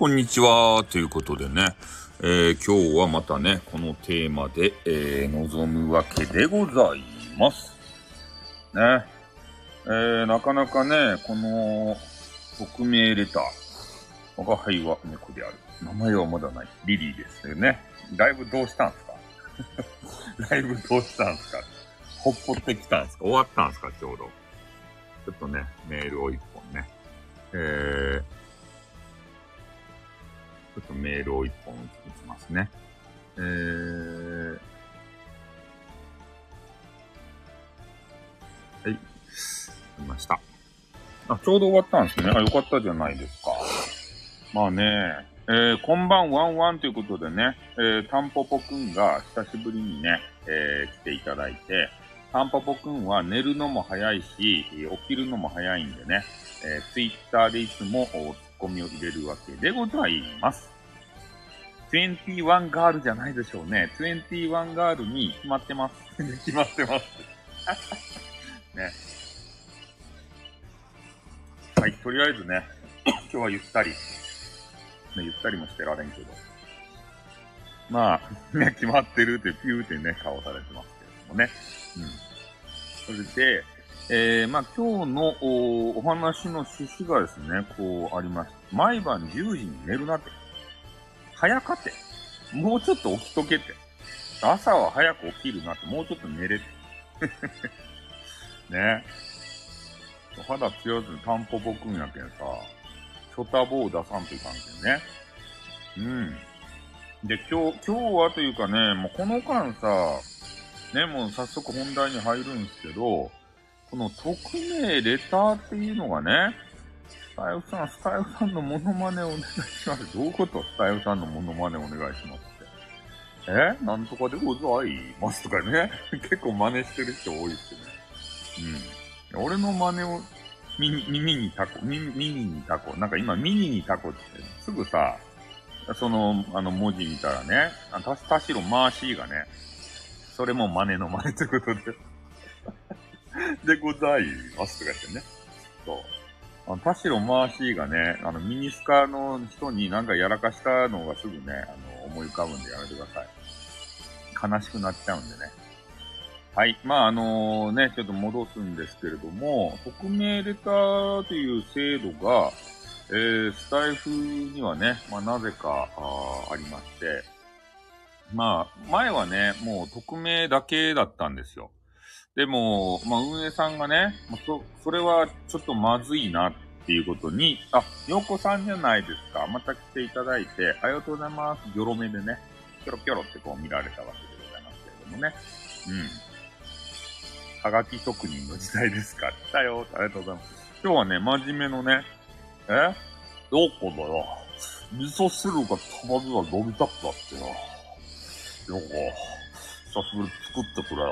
こんにちは。ということでね、えー、今日はまたね、このテーマで、えー、臨むわけでございます。ね。えー、なかなかね、この、匿名レター。我が輩は猫である。名前はまだない。リリーですよね。ライブどうしたんすか？ライブどうしたんすか？ほっぽってきたんすか？終わったんすか？ちょうど。ちょっとね、メールを一本ね。えー、ょっとメールを一本打ちますね。えー、はい。来ました。あ、ちょうど終わったんですね。あ、よかったじゃないですか。まあね、えー、こんばんワンワンということでね、えー、タンポポくんが久しぶりにね、えー、来ていただいて、タンポポくんは寝るのも早いし、起きるのも早いんでね、えー、ツイッターでいつもツッコミを入れるわけでございます。21ガールじゃないでしょうね。21ガールに決まってます。決まってます。ね。はい、とりあえずね、今日はゆったり。ね、ゆったりもしてられんけど。まあ、ね、決まってるってピューってね、顔されてますけれどもね。うん。それで、えー、まあ今日のお話の趣旨がですね、こうありまして、毎晩10時に寝るなって。早かて。もうちょっと起きとけって。朝は早く起きるなって、もうちょっと寝れて。ね。肌強ずにタンポポくんやけんさ、ショタボを出さんといかんけんね。うん。で、今日、今日はというかね、もうこの間さ、ね、もう早速本題に入るんですけど、この匿名レターっていうのがね、タイフさん、スタイフさんのモノマネお願いします。どういうこと？スタイフさんのモノマネお願いしますって。え？なんとかでございますとかね。結構真似してる人多いっすね。うん。俺の真似を、耳にタコ、耳にタコ。なんか今、耳にタコって、すぐさ、その、あの文字見たらね、た、たしろマーシーがね、それも真似の真似ってことで でございますとか言ってね。そう。あの、田代マーシーがね、あの、ミニスカの人になんかやらかしたのがすぐね、あの、思い浮かぶんでやめてください。悲しくなっちゃうんでね。はい。まあ、あのね、ちょっと戻すんですけれども、匿名レターという制度が、えー、スタイフにはね、まあ、なぜか、あありまして、まあ、前はね、もう匿名だけだったんですよ。でも、まあ、運営さんがね、そ、それはちょっとまずいなっていうことに、あ、洋子さんじゃないですか。また来ていただいて、ありがとうございます。ギョロ目でね、キョロキョロってこう見られたわけでございますけれどもね。うん。はがき職人の時代ですか。来たよ。ありがとうございます。今日はね、真面目のね、え？どこだよ。味噌汁がたまには飲みたくなってよ。よこ、久しぶり作ってくれよ。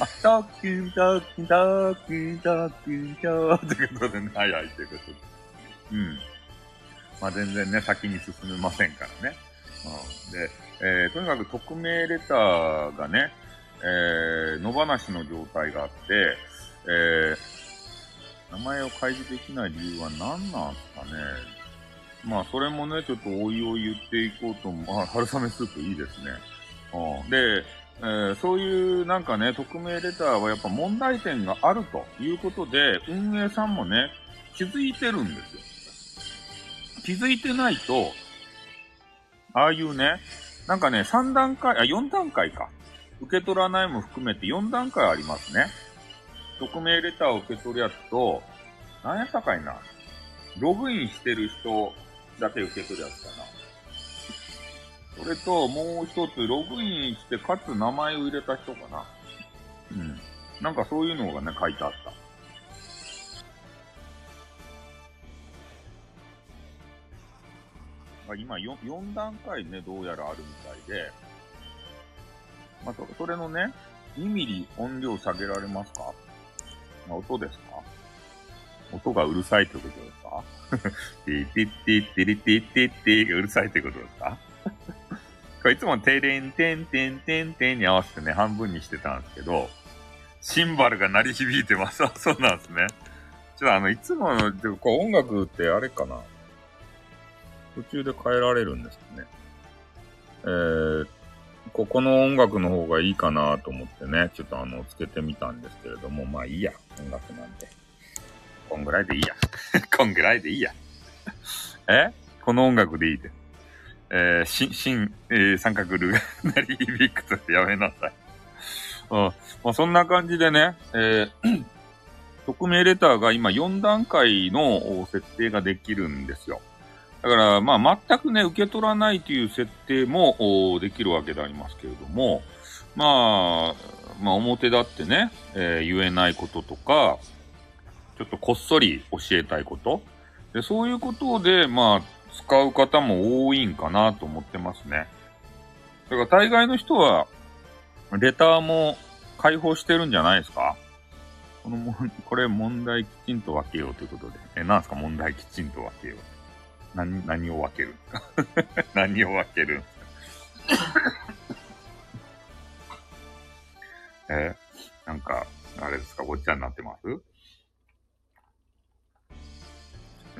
あ、トッキントッキントッキントッキントーってことでね、はいはいってことで。うん。まあ全然ね、先に進めませんからね。うん、で、えー、とにかく匿名レターがね、えー、野放しの状態があって、えー、名前を開示できない理由は何なんですかね。まあ、それもね、ちょっとおいおい言っていこうと思う。あ、春雨スープいいですね。うん、で、えー、そういうなんかね、匿名レターはやっぱ問題点があるということで、運営さんもね、気づいてるんですよ。気づいてないと、ああいうね、なんかね、3段階、あ、4段階か。受け取らないも含めて4段階ありますね。匿名レターを受け取るやつと、何やったかいな。ログインしてる人だけ受け取るやつかな。それと、もう一つ、ログインして、かつ名前を入れた人かな。うん。なんかそういうのがね、書いてあった。今4、4段階ね、どうやらあるみたいで、まあ、そそれのね、2ミリ音量下げられますか、まあ、音ですか？音がうるさいってことですかティティティティティティティがうるさいってことですか？これいつもテレンテンテンテンテンに合わせてね、半分にしてたんですけど、シンバルが鳴り響いてます。そうなんですね。ちょっとあの、いつもの、こう音楽ってあれかな。途中で変えられるんですよね。えー、ここの音楽の方がいいかなと思ってね、ちょっとあの、つけてみたんですけれども、まあいいや、音楽なんで。こんぐらいでいいや。こんぐらいでいいや。え？この音楽でいいで。えー、し、しん、えー、三角ルーナリービックスやめなさい。うん。まあそんな感じでね、えー、匿名レターが今4段階の設定ができるんですよ。だから、まあ、全くね、受け取らないという設定もできるわけでありますけれども、まあ、まあ、表立ってね、えー、言えないこととか、ちょっとこっそり教えたいこと。で、そういうことで、まあ、使う方も多いんかなと思ってますね。だから大概の人は、レターも開放してるんじゃないですか？このも、これ問題きちんと分けようということで。え、なんすか？問題きちんと分けよう。何、何を分ける？何を分ける？えなんか、あれですか？ごっちゃになってます？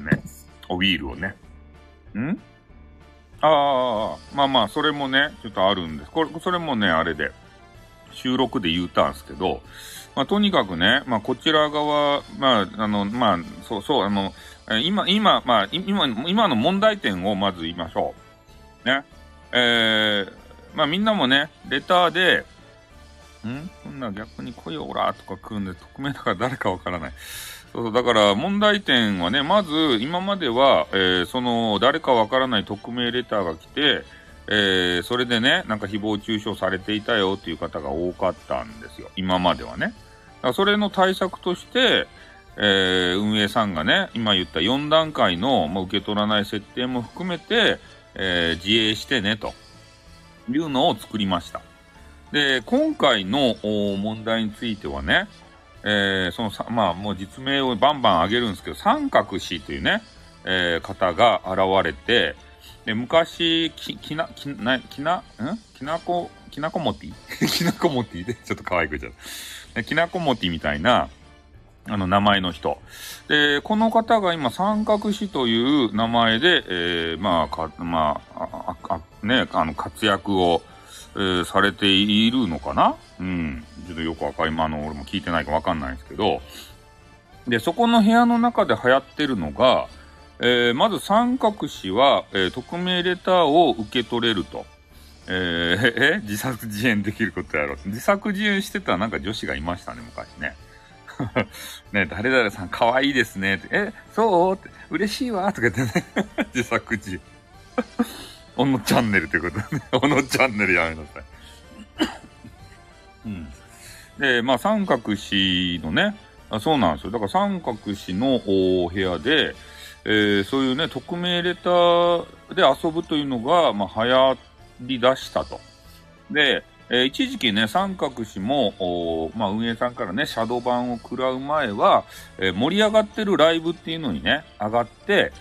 ね。おビールをね。ん？ああ、まあまあ、それもね、ちょっとあるんです。これ、それもね、あれで、収録で言うたんすけど、まあ、とにかくね、まあ、こちら側、まあ、あの、まあ、そうそう、あの、今、今、まあ、今、今の問題点をまず言いましょう。ね。えー、まあ、みんなもね、レターで、ん？そんな逆に来いよ、おらとか来るんで、匿名だから誰かわからない。そうそう、だから問題点はね、まず、今までは、えー、その、誰かわからない匿名レターが来て、えー、それでね、なんか誹謗中傷されていたよっていう方が多かったんですよ。今まではね。だからそれの対策として、えー、運営さんがね、今言った4段階の、まあ、受け取らない設定も含めて、えー、自衛してね、というのを作りました。で、今回の問題についてはね、えー、そのさ、まあ、もう実名をバンバン上げるんですけど、三角氏というね、えー、方が現れて、で、昔、き、きな、きな、きな、ん？きなこ、きなこもてぃ？きなこもてぃ？で、ちょっと可愛く言っちゃった。きなこもてぃみたいな、あの、名前の人。で、この方が今、三角氏という名前で、えー、まあ、か、まあ、あ、あ、ね、あの、活躍を、えー、されているのかな？うん。ちょっとよくわかり、まあ、の、俺も聞いてないかわかんないんですけど、で、そこの部屋の中で流行ってるのが、えー、まず三角氏は、えー、匿名レターを受け取れると。えー、え、自作自演できることやろう。自作自演してたなんか女子がいましたね、昔ね。ね、誰々さん可愛いですね。って、え、そう？って、嬉しいわとか言ってね。自作自演。おのチャンネルってことね。おのチャンネルやめなさい。うん。で、まあ、三角氏のね、あそうなんですよ。だから三角氏の部屋で、えー、そういうね、匿名レターで遊ぶというのが、まあ、流行り出したと。で、えー、一時期ね、三角氏も、まあ、運営さんからね、シャドー版を食らう前は、えー、盛り上がってるライブっていうのにね、上がって、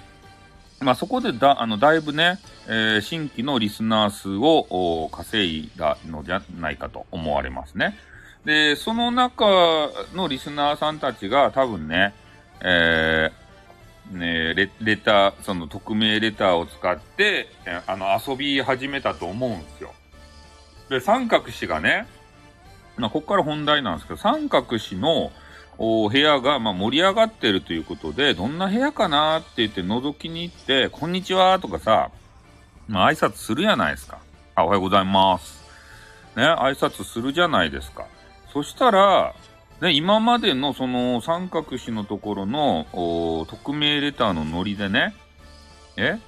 まあ、そこでだ、あの、だいぶね、えー、新規のリスナー数を稼いだのじゃないかと思われますね。で、その中のリスナーさんたちが多分ね、えねレ、レター、その匿名レターを使って、えあの、遊び始めたと思うんですよ。で、三角氏がね、まあ、ここから本題なんですけど、三角氏のお部屋が、ま盛り上がってるということで、どんな部屋かなって言って覗きに行って、こんにちはとかさ、まあ、挨拶するやないですか。あ、おはようございます。ね、挨拶するじゃないですか。そしたら、で、今までのその三角氏のところの匿名レターのノリでね、え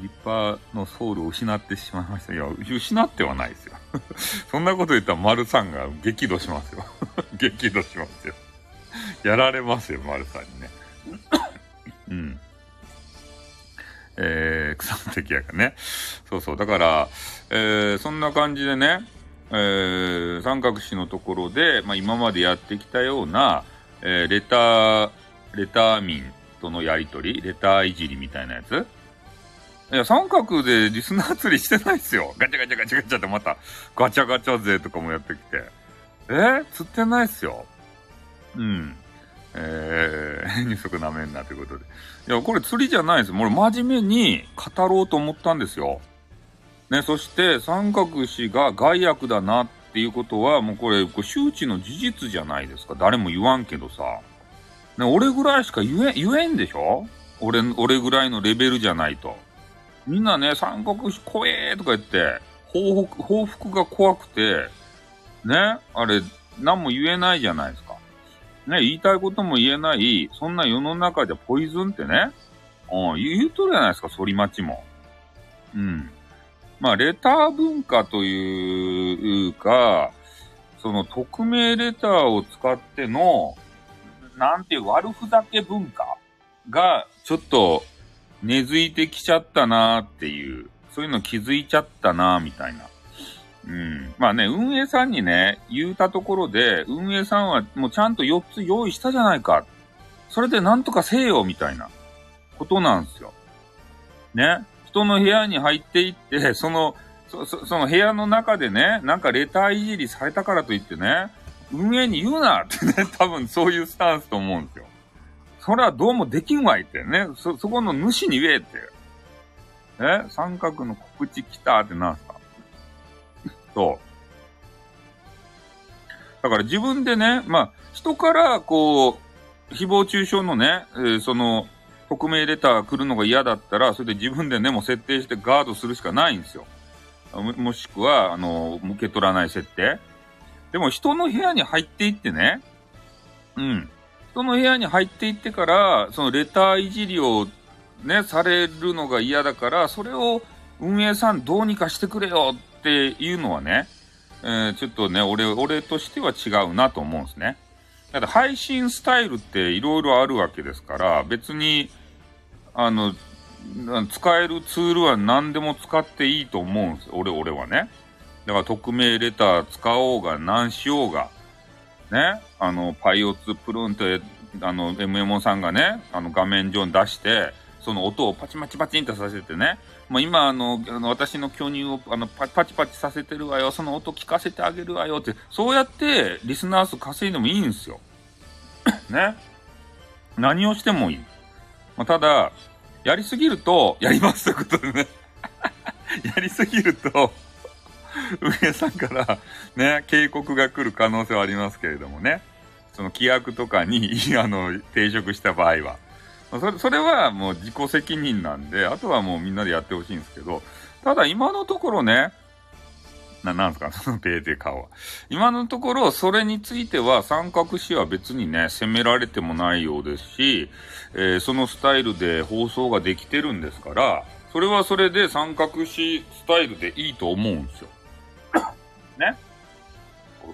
立派のソウルを失ってしまいました。いや、失ってはないですよ。そんなこと言ったら丸さんが激怒しますよ。激怒しますよ。やられますよ、丸さんにね。うん。えー、草の敵やからね。そうそう。だから、えー、そんな感じでね、えー、三角氏のところで、まあ、今までやってきたような、えー、レター、レター民とのやりとり、レターいじりみたいなやついや、三角でリスナー釣りしてないっすよ。ガチャガチャガチャガチャってまた、ガチャガチャ勢とかもやってきて。えー、釣ってないっすよ。うん。えー、二足なめんなということで。いや、これ釣りじゃないですよ。俺真面目に語ろうと思ったんですよ。ね、そして三角氏が害悪だなっていうことは、もうこれ、これ周知の事実じゃないですか。誰も言わんけどさ。ね、俺ぐらいしか言え、言えんでしょ？俺、俺ぐらいのレベルじゃないと。みんなね、三角氏怖えーとか言って、報復、報復が怖くて、ね、あれ、何も言えないじゃないですか。ね、言いたいことも言えない、そんな世の中でポイズンってね、うん、言うとるじゃないですか、反町も。うん。まあ、レター文化というか、その匿名レターを使っての、なんていう悪ふざけ文化が、ちょっと根付いてきちゃったなーっていう、そういうの気づいちゃったなーみたいな。うん。まあね、運営さんにね、言うたところで、運営さんはもうちゃんと4つ用意したじゃないか。それでなんとかせえよ、みたいなことなんですよ。ね。人の部屋に入っていって、その、そ、そその部屋の中でね、なんかレターいじりされたからといってね、運営に言うなってね、多分そういうスタンスと思うんですよ。それはどうもできんわいってね、そ、そこの主に言えって。え三角の告知来たってなんすかそう。だから自分でね、まあ、人からこう、誹謗中傷のね、えー、その、匿名レター来るのが嫌だったら、それで自分でね、もう設定してガードするしかないんですよ。もしくは、あの、受け取らない設定。でも人の部屋に入っていってね、うん。人の部屋に入っていってから、そのレターいじりをね、されるのが嫌だから、それを運営さんどうにかしてくれよっていうのはね、えー、ちょっとね、俺、俺としては違うなと思うんですね。だって配信スタイルって色々あるわけですから、別に、あの、使えるツールは何でも使っていいと思うんです俺、俺はね。だから匿名レター使おうが何しようが、ね、あの、パイオツプルンって、あの、MMO さんがね、あの画面上に出して、その音をパチパチパチンとさせてね、もう今あの、あの私の巨乳をあのパチパチさせてるわよ、その音聞かせてあげるわよって、そうやってリスナー数稼いでもいいんですよ。ね。何をしてもいい。まあ、ただ、やりすぎると、やりますということでね。やりすぎると、上さんからね、警告が来る可能性はありますけれどもね。その規約とかに、あの、抵触した場合は。それ、それはもう自己責任なんで、あとはもうみんなでやってほしいんですけど、ただ今のところね、な、なんすか、そ のペーテ顔は。今のところ、それについては三角詞は別にね、責められてもないようですし、えー、そのスタイルで放送ができてるんですから、それはそれで三角詞スタイルでいいと思うんですよ。ね？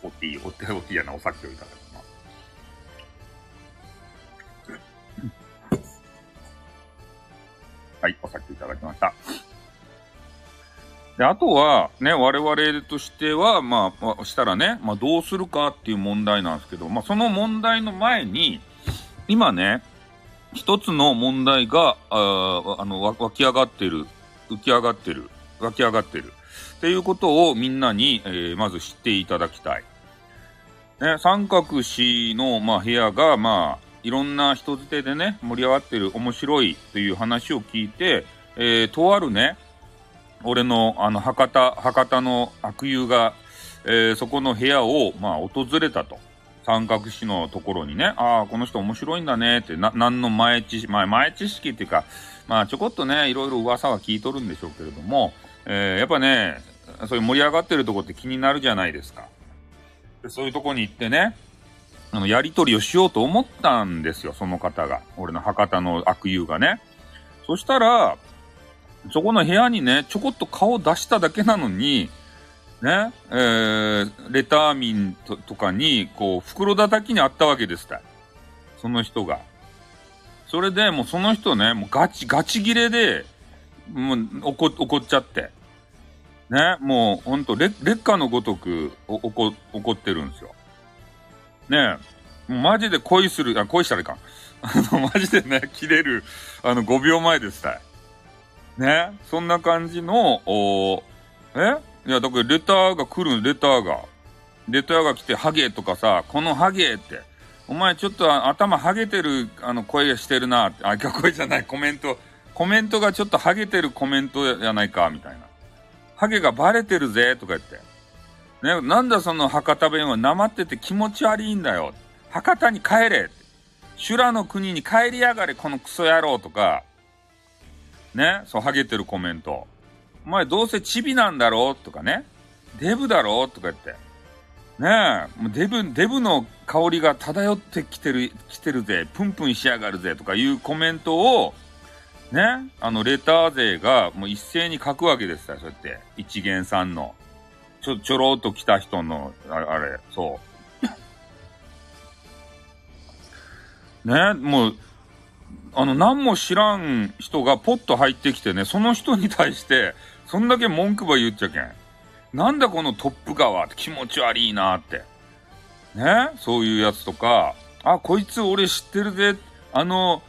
おっていい、おって、おっていいやな、お酒をいただく。はい、お酒いただきました。で、あとは、ね、我々としては、まあ、したらね、まあ、どうするかっていう問題なんですけど、まあ、その問題の前に、今ね、一つの問題が、ああの、湧き上がってる、浮き上がってる、湧き上がってる。っていうことをみんなに、えー、まず知っていただきたい。ね、三角氏の、まあ、部屋が、まあ、いろんな人づてでね、盛り上がってる面白いという話を聞いて、えー、とあるね、俺のあの博多、博多の悪友が、えー、そこの部屋を、まあ、訪れたと。三角市のところにね、ああ、この人面白いんだねって、な、何の前知識、まあ、前知識っていうか、まあ、ちょこっとね、いろいろ噂は聞いとるんでしょうけれども、えー、やっぱね、そういう盛り上がってるとこって気になるじゃないですか。でそういうとこに行ってね、あの、やりとりをしようと思ったんですよ、その方が。俺の博多の悪友がね。そしたら、そこの部屋にね、ちょこっと顔出しただけなのに、ね、えー、レターミンととかに、こう、袋叩きにあったわけですたその人が。それで、もうその人ね、もうガチ、ガチ切れで、もう怒、怒っちゃって。ね、もうほんと、劣化のごとく、怒、怒ってるんですよ。ねえ、マジで恋する、あ、恋したらいかん。あの、マジでね、切れる、あの、5秒前ですたい。ねそんな感じの、おえ？いや、だからレターが来るレターが。レターが来て、ハゲとかさ、このハゲって。お前ちょっと頭ハゲてるあの声してるな。あ、声じゃない、コメント。コメントがちょっとハゲてるコメントやないか、みたいな。ハゲがバレてるぜ、とか言って。ね、なんだその博多弁はなまってて気持ち悪いんだよ。博多に帰れ。修羅の国に帰りやがれ、このクソ野郎とか。ね、そう、ハゲてるコメント。お前どうせチビなんだろうとかね。デブだろうとか言って。ねえ、もうデブ、デブの香りが漂ってきてる、来てるぜ、プンプンしやがるぜとかいうコメントを、ね、あの、レター勢がもう一斉に書くわけですよ、そうやって。一元さんの。ちょ、ちょろっと来た人の、あれ、あれそう。ね、もう、あの、何も知らん人がポッと入ってきてね、その人に対して、そんだけ文句ば言っちゃけん。なんだこのトップ川って気持ち悪いなって。ねそういうやつとか、あ、こいつ俺知ってるぜ。あの、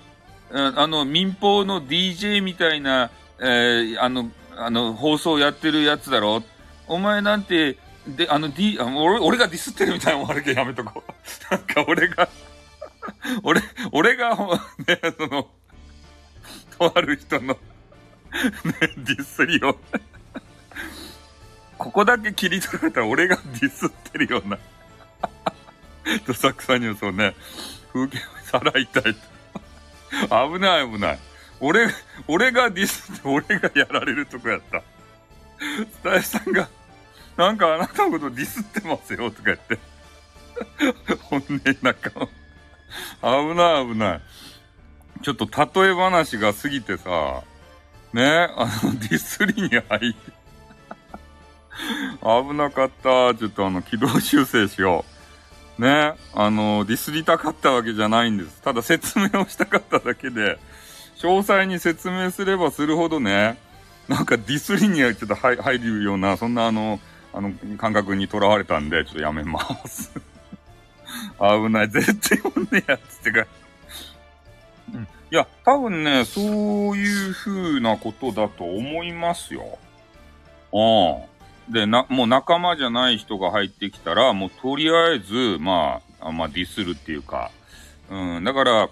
あの、民放の DJ みたいな、えー、あの、あの、放送やってるやつだろ。お前なんて、で、あの、D、あ俺、俺がディスってるみたいなのもあるけどやめとこう。なんか俺が 俺、俺が、ね、その、とある人のね、ディスりを ここだけ切り取られたら俺がディスってるようなどさくさにそうね、風景をさらいたい。危ない危ない。俺、俺がディスって俺がやられるとこやった。スタイさんが、なんかあなたのことディスってますよとか言って。本音なんか、危ない危ない。ちょっと例え話が過ぎてさ、ね、あの、ディスりに入って、危なかった。ちょっとあの、軌道修正しよう。ね？あの、ディスりたかったわけじゃないんです。ただ説明をしたかっただけで、詳細に説明すればするほどね、なんかディスりにはちょっと入るような、そんなあの、あの、感覚にとらわれたんで、ちょっとやめます。危ない。絶対ほんねやつってか。うん。いや、多分ね、そういう風なことだと思いますよ。うん。で、な、もう仲間じゃない人が入ってきたら、もうとりあえず、まあ、まあ、ディスるっていうか、うん、だから、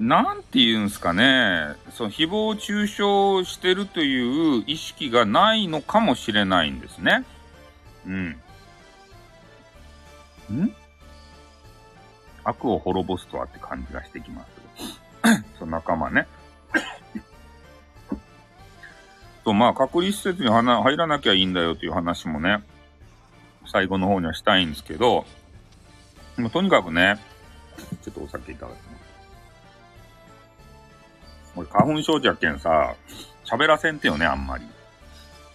なんて言うんすかね、その誹謗中傷してるという意識がないのかもしれないんですね。うん。ん？悪を滅ぼすとはって感じがしてきます。その仲間ね。と、まあ、隔離施設に入らなきゃいいんだよという話もね、最後の方にはしたいんですけど、もうとにかくね、ちょっとお酒いただきます。俺、花粉症じゃけんさ、喋らせんてよね、あんまり。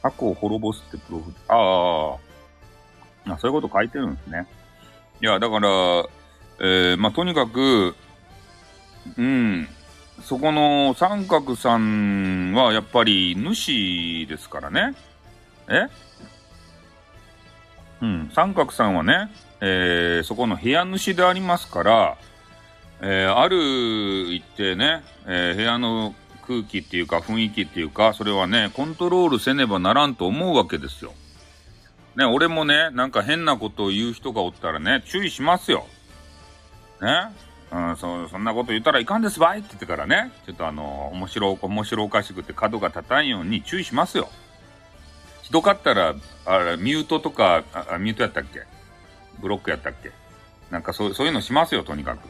過去を滅ぼすってプロフ、ああ、あそういうこと書いてるんですね。いや、だから、えー、まあ、とにかく、うん、そこの三角さんはやっぱり主ですからね。え？うん、三角さんはね、えー、そこの部屋主でありますから、えー、ある一定ね、えー、部屋の空気っていうか雰囲気っていうか、それはね、コントロールせねばならんと思うわけですよ。ね、俺もね、なんか変なことを言う人がおったらね、注意しますよ。ね。うん、そ、そんなこと言ったらいかんですばいって言ってからね、ちょっとあの、面白、面白おかしくて角が立たんように注意しますよ。ひどかったら、あれ、ミュートとか、あ、ミュートやったっけ？ブロックやったっけ？なんかそう、そういうのしますよ、とにかく。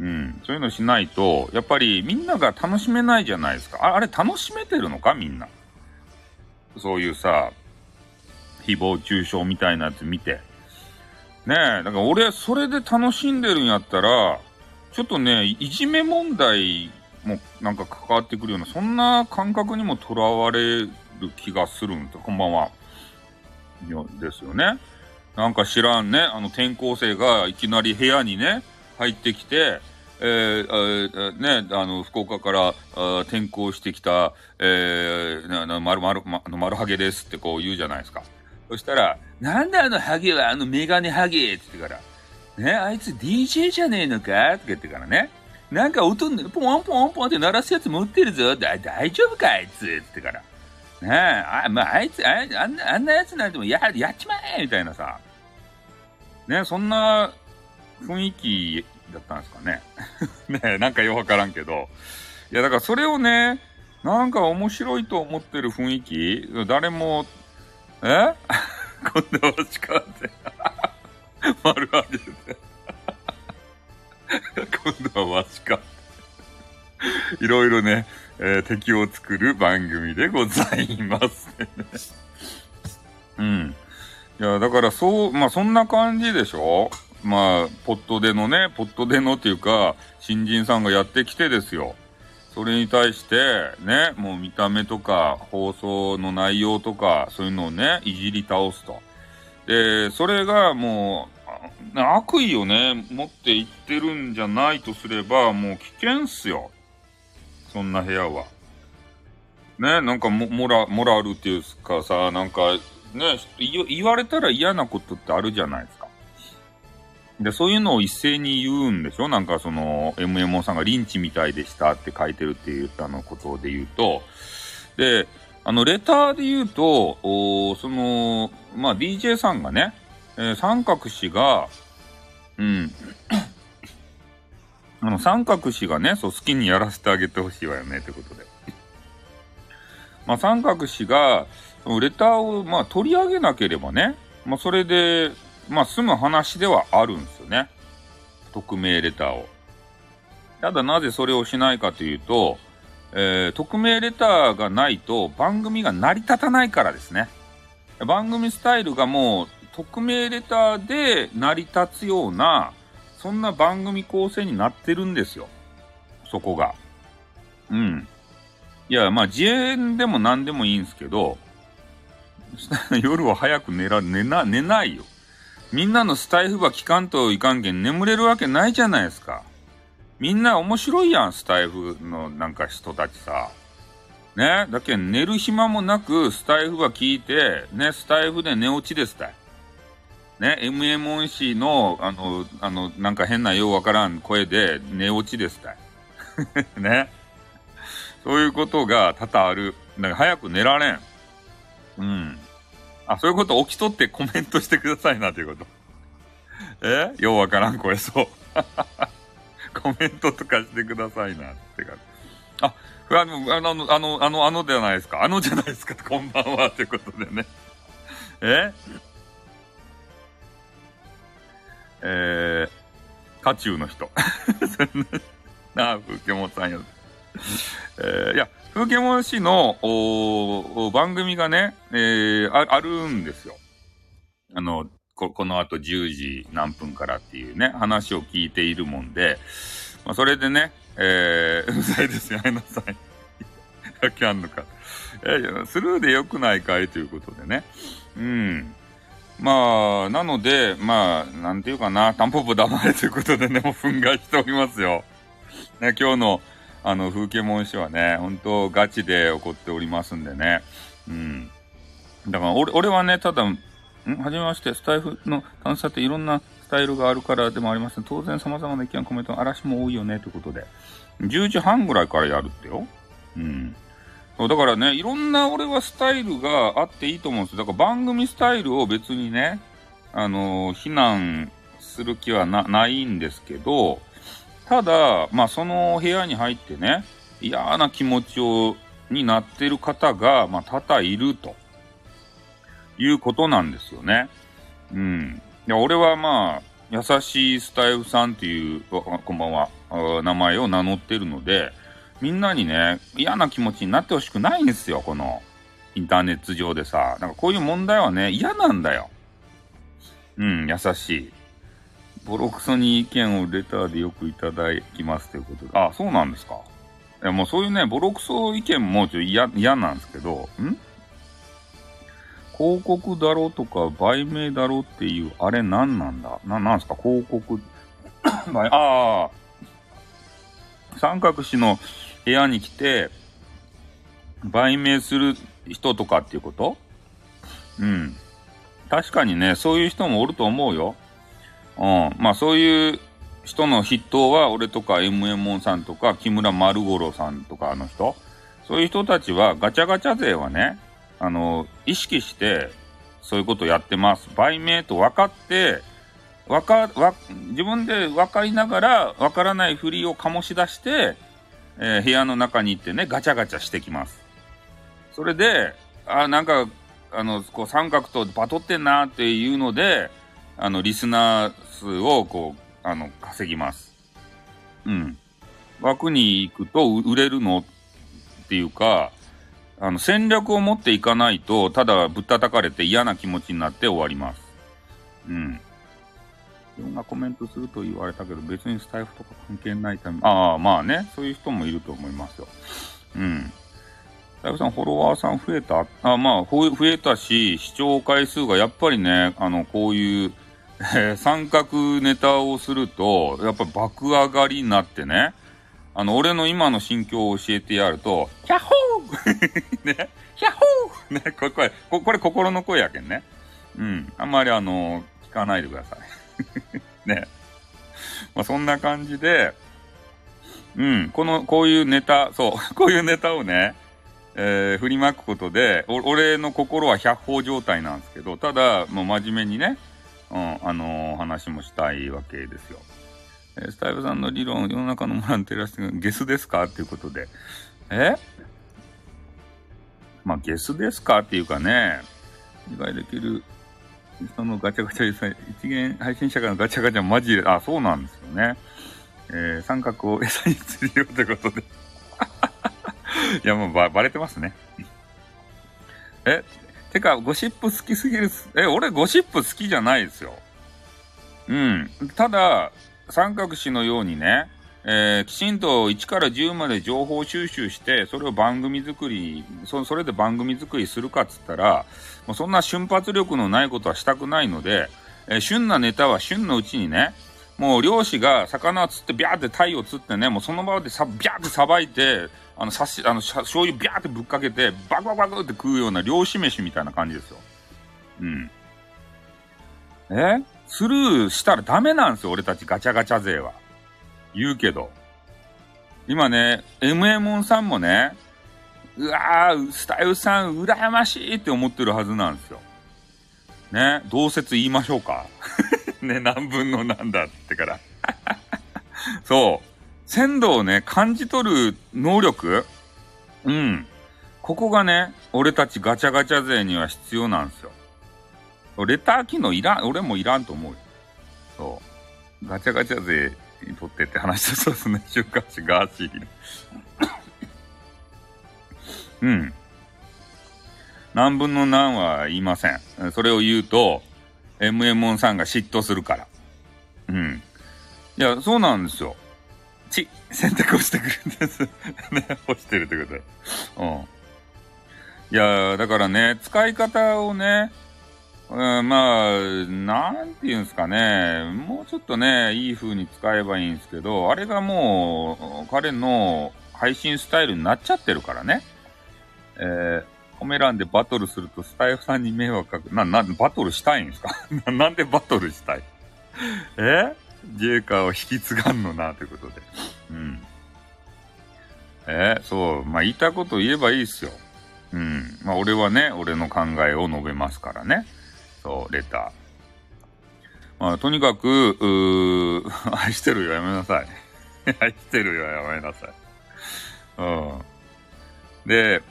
うん。そういうのしないと、やっぱりみんなが楽しめないじゃないですか。ああれ楽しめてるのか？みんな。そういうさ、誹謗中傷みたいなやつ見て。ねえ、だから俺、それで楽しんでるんやったら、ちょっとね、いじめ問題もなんか関わってくるような、そんな感覚にもとらわれる気がするんですこんばんは。ですよね。なんか知らんね、あの転校生がいきなり部屋にね、入ってきて、えー、ね、あの、福岡から転校してきた、えー、な、まるまる、ま、丸ハゲですってこう言うじゃないですか。そしたら、なんであのハゲはあのメガネハゲって言ってから、ね、あいつ DJ じゃねえのか？とか言ってからね。なんか音、ポンポンポンって鳴らすやつ持ってるぞ。だ、大丈夫かあいつ？って言ってから。ね、あ、まあ、あいつ、ああんな、あんなやつなんてもや、やっちまえみたいなさ。ねそんな雰囲気だったんですかね。ねなんかよくわからんけど。いや、だからそれをね、なんか面白いと思ってる雰囲気、誰も、え？今度は力で 丸上げて今度はわしか。いろいろね、えー、敵を作る番組でございますね。うん。いや、だからそう、まあそんな感じでしょ？まあ、ポットでのね、ポットでのっていうか、新人さんがやってきてですよ。それに対して、ね、もう見た目とか、放送の内容とか、そういうのをね、いじり倒すと。で、それがもう、悪意をね、持っていってるんじゃないとすれば、もう危険っすよ。そんな部屋は。ね、なんかモモラ、モラルっていうかさ、なんか、ね、言われたら嫌なことってあるじゃないですか。で、そういうのを一斉に言うんでしょ？なんかその、MMO さんがリンチみたいでしたって書いてるっていう、あの、ことで言うと、で、あの、レターで言うと、おその、まあ、DJ さんがね、えー、三角氏が、うん、あの、三角氏がね、そう、好きにやらせてあげてほしいわよね、ってことで。まあ、三角氏が、レターを、まあ、取り上げなければね、まあ、それで、まあ、済む話ではあるんですよね。匿名レターを。ただ、なぜそれをしないかというと、えー、匿名レターがないと番組が成り立たないからですね。番組スタイルがもう匿名レターで成り立つような、そんな番組構成になってるんですよ。そこが。うん。いや、まあ、自演でも何でもいいんですけど、夜は早く寝ら、寝な、寝ないよ。みんなのスタイフば聞かんといかんけん眠れるわけないじゃないですか。みんな面白いやん、スタイフのなんか人たちさ。ね？だけど寝る暇もなく、スタイフば聞いて、ね、スタイフで寝落ちですたい。ね、MM 音氏の、あの、あの、なんか変なようわからん声で寝落ちですたい。ね？そういうことが多々ある。だから早く寝られん。うん。あ、そういうこと？起きとってコメントしてくださいなということ。え？ようわからん声そう。コメントとかしてくださいなってか。あ、あの、あの、あの、あの、あのじゃないですか。あのじゃないですか。こんばんは。ということでね。え？えー、渦中の人。あ、風景もさんや。えー、いや、風景も氏の番組がね、えー、ああるんですよ。あの、ここの後10時何分からっていうね、話を聞いているもんで、まあ、それでね、えー、うざいですよ、やめなさい。やきあんのか。え、スルーで良くないかいということでね。うん。まあ、なので、まあ、なんていうかな、タンポポ黙れということでね、もう憤慨しておりますよ。ね、今日の、あの、風景文書はね、本当ガチで起こっておりますんでね。うん。だから俺、俺はね、ただ、ん？はじめまして、スタイフの探査っていろんなスタイルがあるからでもあります、ね、当然様々な意見、コメント、嵐も多いよね、ということで。10時半ぐらいからやるってよ。うん。そうだからね、いろんな俺はスタイルがあっていいと思うんですよ。だから番組スタイルを別にね、あのー、非難する気はないんですけど、ただ、まあその部屋に入ってね、嫌な気持ちを、になってる方が、まあ多々いると。いうことなんですよね。うん。いや、俺はまあ、優しいスタイフさんっていう、こんばんは、名前を名乗ってるので、みんなにね、嫌な気持ちになってほしくないんですよ、この、インターネット上でさ。なんかこういう問題はね、嫌なんだよ。うん、優しい。ボロクソに意見をレターでよくいただきますということで。あ、そうなんですか。いや、もうそういうね、ボロクソ意見もちょっと嫌、なんですけど、ん？広告だろとか、売名だろっていう、あれ何なんだ？な、なんすか？広告。あ あ、三角氏の部屋に来て、売名する人とかっていうこと？うん。確かにね、そういう人もおると思うよ。うん。まあそういう人の筆頭は、俺とか MM さんとか、木村丸五郎さんとかあの人。そういう人たちは、ガチャガチャ勢はね、あの、意識して、そういうことやってます。売名と分かって、わか、わ、自分で分かりながら、わからないふりを醸し出して、えー、部屋の中に行ってね、ガチャガチャしてきます。それで、あ、なんか、あの、こう三角とバトってんなっていうので、あの、リスナー数をこう、あの、稼ぎます。うん。枠に行くと売れるのっていうか、あの、戦略を持っていかないと、ただぶったたかれて嫌な気持ちになって終わります。うん。いろんなコメントすると言われたけど、別にスタイフとか関係ないため、ああ、まあね、そういう人もいると思いますよ。うん。スタイフさん、フォロワーさん増えた？あ、まあ、増えたし、視聴回数がやっぱりね、あの、こういう、えー、三角ネタをすると、やっぱ爆上がりになってね、あの、俺の今の心境を教えてやると、ヒャッホー ね、ヒャッホーね、これ、これ、これ心の声やけんね。うん。あんまりあの、聞かないでください。ね。まあ、そんな感じで、うん、この、こういうネタ、そう、こういうネタをね、えー、振りまくことで、俺の心は百歩状態なんですけど、ただ、もう真面目にね、うん、あのー、話もしたいわけですよ。えー、スタイルさんの理論、世の中のモランテラスがゲスですか？っていうことで。え？まあ、ゲスですか？っていうかね、理解できるそのガチャガチャ、一元配信者からのガチャガチャマジで、あ、そうなんですよね。えー、三角を餌にするよってことで いや、もうば、ばれてますね。え、てか、ゴシップ好きすぎる。え、俺ゴシップ好きじゃないですよ。うん。ただ、三角氏のようにね、えー、きちんと1から10まで情報収集して、それを番組作り、そそれで番組作りするかっつったら、もうそんな瞬発力のないことはしたくないので、えー、旬なネタは旬のうちにね、もう漁師が魚釣ってビャーって鯛を釣ってね、もうその場でさ、ビャーってさばいて、あの、さし、あの、醤油ビャーってぶっかけて、バクバクバクって食うような漁師飯みたいな感じですよ。うん。え？スルーしたらダメなんですよ、俺たちガチャガチャ勢は。言うけど。今ね、MM さんもね、うわー、スタイルさん、羨ましいって思ってるはずなんですよ。ね、同説言いましょうか。ね、何分の何だってから。そう。鮮度をね、感じ取る能力？うん。ここがね、俺たちガチャガチャ勢には必要なんですよ。レター機能いらん、俺もいらんと思うよ。そう。ガチャガチャ勢にとってって話そうですね。週刊誌ガーシー。うん。何分の何は言いません。それを言うと、MM さんが嫉妬するから。うん。いや、そうなんですよ。ち、選択をしてくるんです。ね、干してるってことで。うん。いやだからね、使い方をね、うん、まあ、なんて言うんすかね。もうちょっとね、いい風に使えばいいんですけど、あれがもう、彼の配信スタイルになっちゃってるからね。えー、コメ欄でバトルするとスタイフさんに迷惑かく。な、な、バトルしたいんですか？なんでバトルしたい？え？ジェイカーを引き継がんのな、ということで。うん。え、そう。まあ、言いたこと言えばいいっすよ。うん。まあ、俺はね、俺の考えを述べますからね。そう、レター。まあ、とにかく、うー、愛してるよ、やめなさい。愛してるよ、やめなさい。うん。で、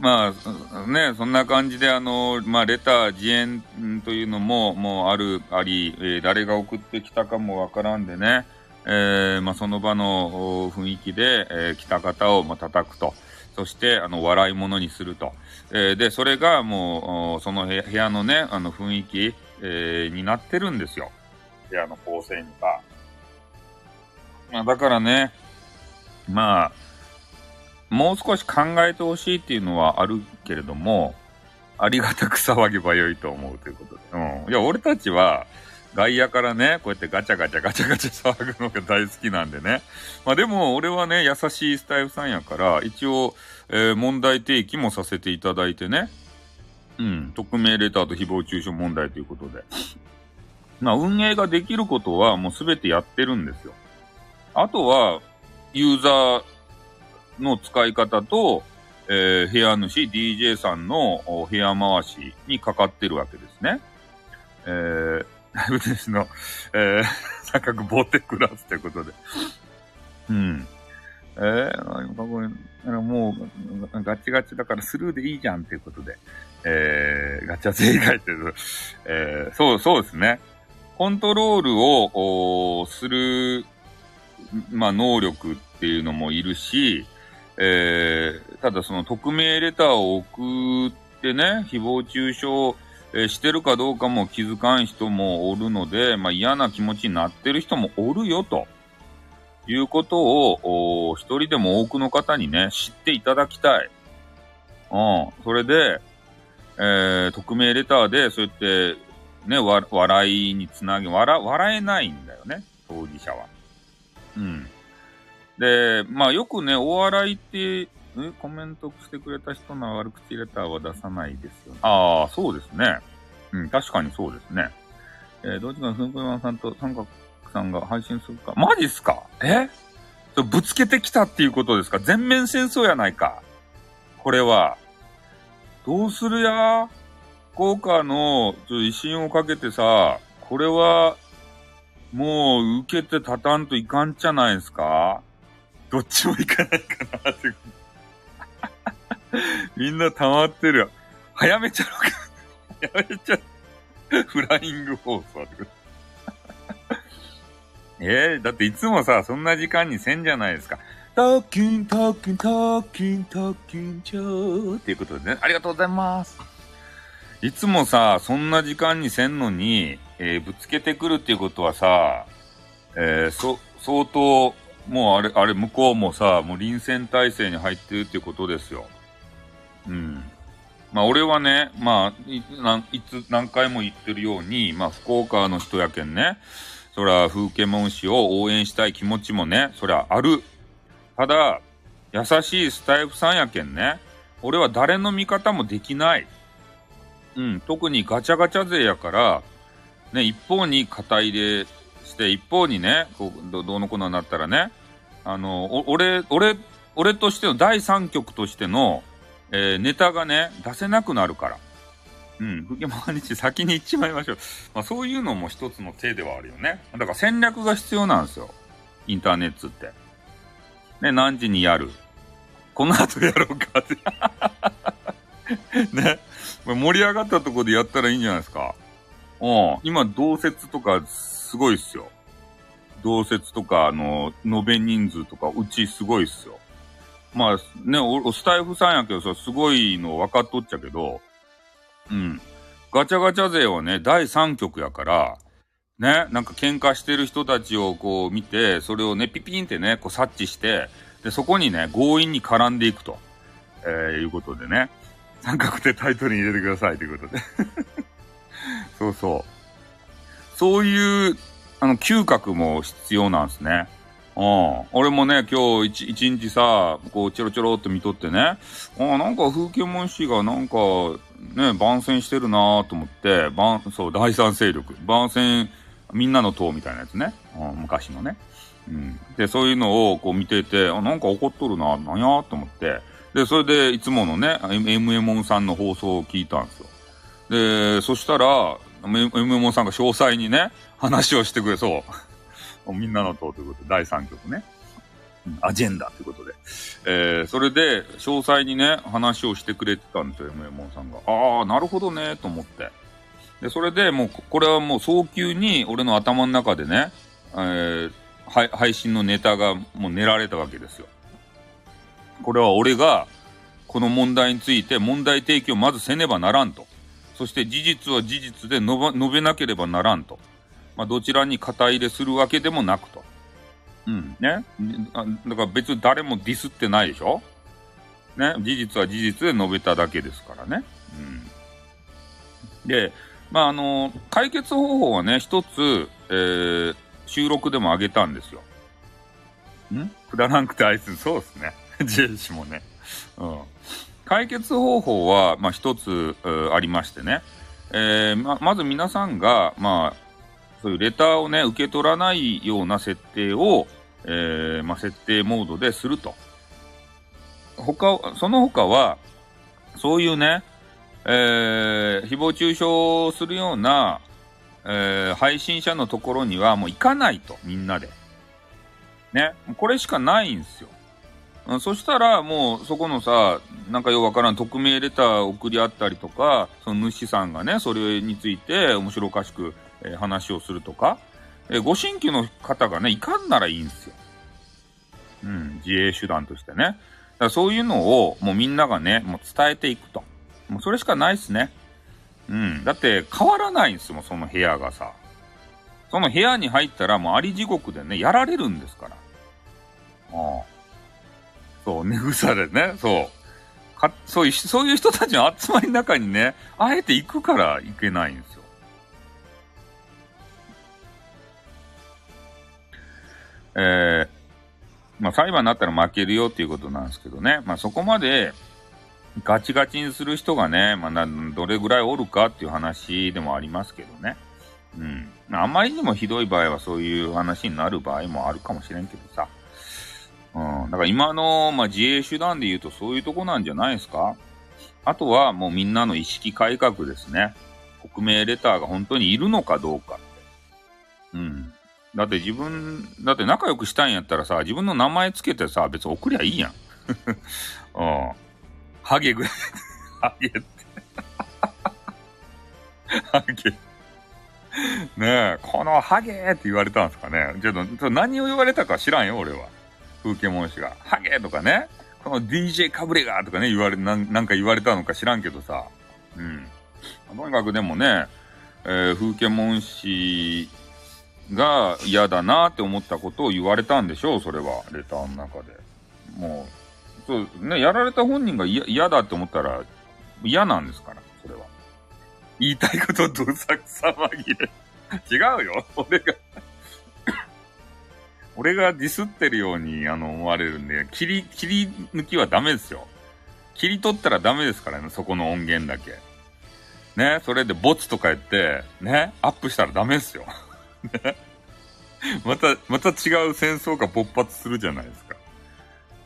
まあ、ね、そんな感じで、あの、まあ、レター、自演というのも、もうある、あり、えー、誰が送ってきたかもわからんでね、えー、まあ、その場の雰囲気で、えー、来た方を、まあ、叩くと。そして、あの、笑い物にすると。えー、で、それがもう、その部屋のね、あの、雰囲気、えー、になってるんですよ。部屋の構成にか。まあ、だからね、まあ、もう少し考えてほしいっていうのはあるけれども、ありがたく騒げばよいと思うということで。うん。いや、俺たちは、外野からね、こうやってガチャガチャガチャガチャ騒ぐのが大好きなんでね。まあでも、俺はね、優しいスタイルさんやから、一応、えー、問題提起もさせていただいてね。うん。匿名レターと誹謗中傷問題ということで。まあ、運営ができることはもうすべてやってるんですよ。あとは、ユーザーの使い方と、えー、部屋主、DJ さんの部屋回しにかかってるわけですね。えー、ライブ天使の、えー、三角ボーテクラスということで。うん。えー、これ、もう、ガチガチだからスルーでいいじゃんっていうことで、えー、ガチャ勢以外って、えー、そう、そうですね。コントロールを、する、まあ、能力っていうのもいるし、えー、ただその匿名レターを送ってね、誹謗中傷、え、してるかどうかも気づかん人もおるので、まあ、嫌な気持ちになってる人もおるよと。いうことを、一人でも多くの方にね、知っていただきたい。うん。それで、えー、匿名レターで、そうやって、ね、笑いにつなげ、笑、笑えないんだよね、当事者は。うん。で、まあよくね、お笑いって、え、コメントしてくれた人の悪口レターは出さないですよ、ね。ああ、そうですね。うん、確かにそうですね。えー、どっちかふんこまさんと三角さんが配信するか。マジっすか？え？ぶつけてきたっていうことですか？全面戦争やないか。これは。どうするや？福岡の、ちょ維新をかけてさ、これは、もう受けて立たんといかんじゃないですか？どっちもいかないかなって。みんな溜まってる。早めちゃうか。早めちゃう。フライング放送えー、だっていつもさ、そんな時間にせんじゃないですか。トッキン、トッキン、トッキン、トッキン、ちょーっていうことでね、ありがとうございます。いつもさ、そんな時間にせんのに、えー、ぶつけてくるっていうことはさ、えー、そ、相当、もうあれ、あれ、向こうもさ、もう臨戦態勢に入ってるっていうことですよ。うん。まあ、俺はね、まあ、いいつ、何回も言ってるように、まあ、福岡の人やけんね、そら、風景門氏を応援したい気持ちもね、そりゃある。ただ、優しいスタイフさんやけんね、俺は誰の味方もできない。うん、特にガチャガチャ勢やから、ね、一方に肩入れして、一方にね、こうどうのこうのになったらね、あの、俺、俺、俺としての第三曲としての、えー、ネタがね、出せなくなるから。うん、ふけま日先に行っちまいましょう。まあそういうのも一つの手ではあるよね。だから戦略が必要なんですよ。インターネットって。ね、何時にやる？この後やろうかって。ね。盛り上がったとこでやったらいいんじゃないですか。うん。今、同説とかすごいっすよ。同説とか、あの、延べ人数とか、うちすごいっすよ。まあ、ね、お、スタイフさんやけどさ、すごいの分かっとっちゃけど、うん。ガチャガチャ勢はね、第3局やから、ね、なんか喧嘩してる人たちをこう見て、それをね、ピピンってね、こう察知して、で、そこにね、強引に絡んでいくと、えー、いうことでね、三角でタイトルに入れてくださいということで。そうそう。そういう、あの、嗅覚も必要なんですね。うん。俺もね、今日一日さ、こう、ちょろちょろっと見とってね、あ、なんか風景文士がなんか、ね、番宣してるなと思って、番、そう、第三勢力。番宣、みんなの党みたいなやつね。うん、昔のね。うん。で、そういうのをこう見てて、あ、なんか怒っとるな、なんやと思って。で、それでいつものね、MM さんの放送を聞いたんですよ。で、そしたら、MM さんが詳細にね、話をしてくれそう。みんなの党ということで、第3局ね。アジェンダということで。えー、それで、詳細にね、話をしてくれてたんですよ、m m さんが。ああ、なるほどね、と思って。で、それでもう、これはもう早急に俺の頭の中でね、えー、配信のネタがもう練られたわけですよ。これは俺が、この問題について問題提起をまずせねばならんと。そして事実は事実で述べなければならんと。まあ、どちらに肩入れするわけでもなくと。うん。ね。だから別に誰もディスってないでしょ？ね。事実は事実で述べただけですからね。うん。で、まあ、あの、解決方法はね、一つ、えー、収録でもあげたんですよ。ん？くだらんくて愛する。そうですね。ジェイシもね。うん。解決方法は、まあ、一つ、ありましてね。えー、ま、まず皆さんが、まあ、そういうレターをね、受け取らないような設定を、えー、まあ、設定モードですると。他、その他は、そういうね、えー、誹謗中傷するような、えー、配信者のところにはもう行かないと、みんなで。ね。これしかないんですよ。そしたら、もう、そこのさ、なんかようわからん匿名レター送り合ったりとか、その主さんがね、それについて面白おかしく、えー、話をするとか、えー、ご新規の方がね、いかんならいいんですよ。うん、自衛手段としてね。だからそういうのを、もうみんながね、もう伝えていくと。もうそれしかないっすね。うん。だって変わらないんですもん、その部屋がさ。その部屋に入ったらもうあり地獄でね、やられるんですから。ああ。そう、寝草でね、そう。か、そういう、そういう人たちの集まりの中にね、あえて行くから行けないんですよ。えー、まあ裁判になったら負けるよっていうことなんですけどね。まあそこまで、ガチガチにする人がね、まあ、どれぐらいおるかっていう話でもありますけどね。うん。あまりにもひどい場合はそういう話になる場合もあるかもしれんけどさ。うん。だから今の、まあ、自衛手段で言うとそういうとこなんじゃないですか？あとはもうみんなの意識改革ですね。匿名レターが本当にいるのかどうかって。うん。だって自分、だって仲良くしたいんやったらさ、自分の名前つけてさ、別に送りゃいいやん。うん。ハゲぐらい。ハゲって。ハゲ。ねえ、このハゲって言われたんですかね。ちょっと、何を言われたか知らんよ、俺は。風景文氏が。ハゲとかね。この DJ かぶれがとかね、言われ、なん、なんか言われたのか知らんけどさ。うん。とにかくでもね、えー、風景文氏が嫌だなって思ったことを言われたんでしょう、それは。レターの中で。もう、そうね、やられた本人が嫌だって思ったら嫌なんですから、それは。言いたいことどさくさ紛れ。違うよ。俺が俺がディスってるように、あの、思われるんで、切り、切り抜きはダメですよ。切り取ったらダメですからね、そこの音源だけ。ね、それでボツとか言って、ね、アップしたらダメですよ。ね。また、また違う戦争が勃発するじゃないですか。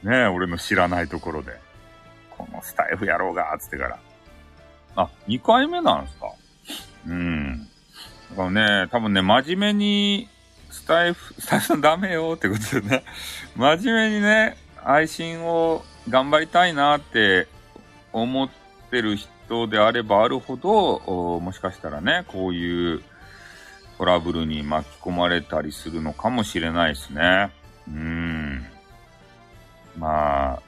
ね、俺の知らないところで。このスタイフやろうが、つってから。あ、2回目なんですか？うん。だからね、多分ね、真面目に、スタイフ、スタイフさんダメよってことでね、真面目にね、配信を頑張りたいなって思ってる人であればあるほど、もしかしたらね、こういうトラブルに巻き込まれたりするのかもしれないですね。うん。ま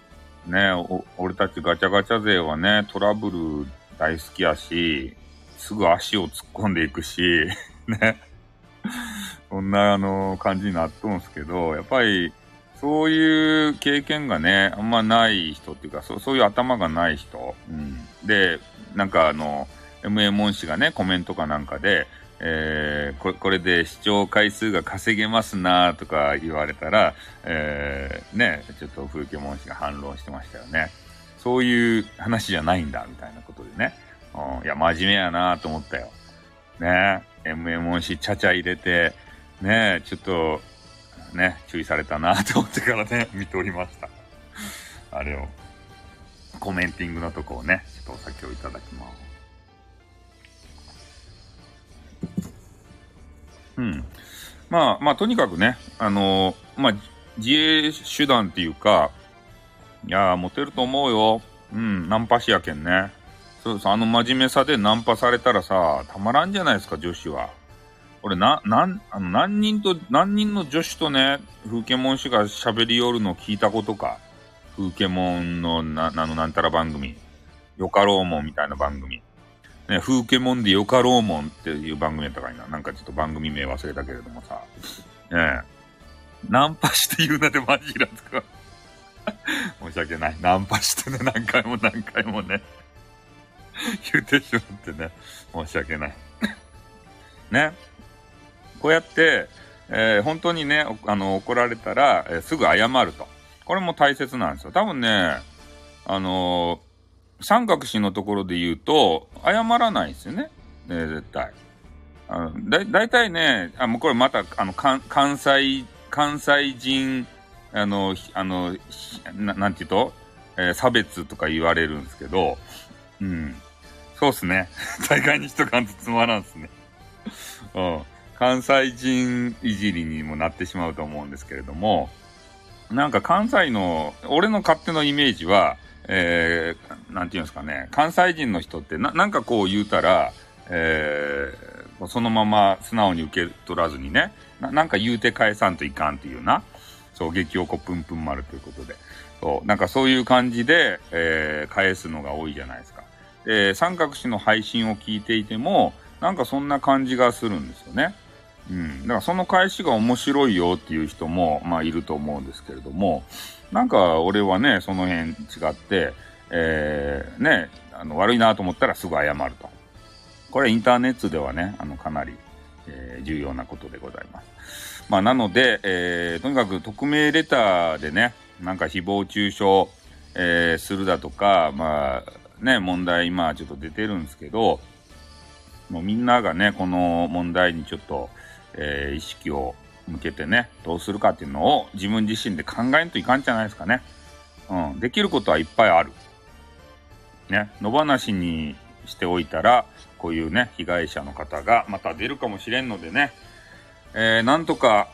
あ、ね、俺たちガチャガチャ勢はね、トラブル大好きやし、すぐ足を突っ込んでいくし、ね。そんな、あの、感じになっとんすけど、やっぱり、そういう経験がね、あんまない人っていうか、そうそういう頭がない人。うん。で、なんかあの、MA モン氏がね、コメントかなんかで、えー、これこれで視聴回数が稼げますなとか言われたら、えー、ね、ちょっと風景文氏が反論してましたよね。そういう話じゃないんだ、みたいなことでね。うん、いや、真面目やなと思ったよ。ね MM 氏ちゃちゃ入れて、ねえちょっと、ね、注意されたなと思ってからね、見ておりました。あれを、コメンティングのとこをね、ちょっとお酒をいただきます。うん。まあ、まあ、とにかくね、あのー、まあ、自衛手段っていうか、いやー、モテると思うよ。うん、ナンパしやけんね。そうそう、あの真面目さでナンパされたらさ、たまらんじゃないですか、女子は。俺、な、なん、あの、何人と、何人の女子とね、風景門氏が喋り寄るの聞いたことか。風景門の、な、あの、なんたら番組。よかろうもんみたいな番組。ね、風景もんでよかろうもんっていう番組やったかいな。なんかちょっと番組名忘れたけれどもさ。ねえ。ナンパして言うなでマジらとか。申し訳ない。ナンパしてね、何回も何回もね。言うてしまってね。申し訳ない。ね。こうやって、えー、本当にね、あの、怒られたら、えー、すぐ謝ると。これも大切なんですよ。多分ね、あの三角詞のところで言うと、謝らないですよね。ね絶対。あのだ、だいたいね、あ、もうこれまた、あの、関西、関西人、あの、あの、ななんて言うと、えー、差別とか言われるんですけど、うん。そうっすね。大概にしとかんとつまらんっすね。うん。関西人いじりにもなってしまうと思うんですけれども、なんか関西の、俺の勝手のイメージは、えー、なんていうんですかね、関西人の人ってな、なんかこう言うたら、えー、そのまま素直に受け取らずにね、ななんか言うて返さんといかんっていうな、そう、激おこぷんぷん丸ということで、そう、なんかそういう感じで、えー、返すのが多いじゃないですか。で、三角詞の配信を聞いていても、なんかそんな感じがするんですよね。うん。だからその返しが面白いよっていう人も、まあいると思うんですけれども、なんか俺はね、その辺違って、えー、ね、あの、悪いなと思ったらすぐ謝ると。これインターネットではね、あの、かなり、えー、重要なことでございます。まあ、なので、えー、とにかく匿名レターでね、なんか誹謗中傷、えー、するだとか、まあ、ね、問題今ちょっと出てるんですけど、もうみんながね、この問題にちょっと、えー、意識を向けてね、どうするかっていうのを自分自身で考えんといかんじゃないですかね。うん。できることはいっぱいある。ね。野放しにしておいたら、こういうね、被害者の方がまた出るかもしれんのでね、えー、なんとか、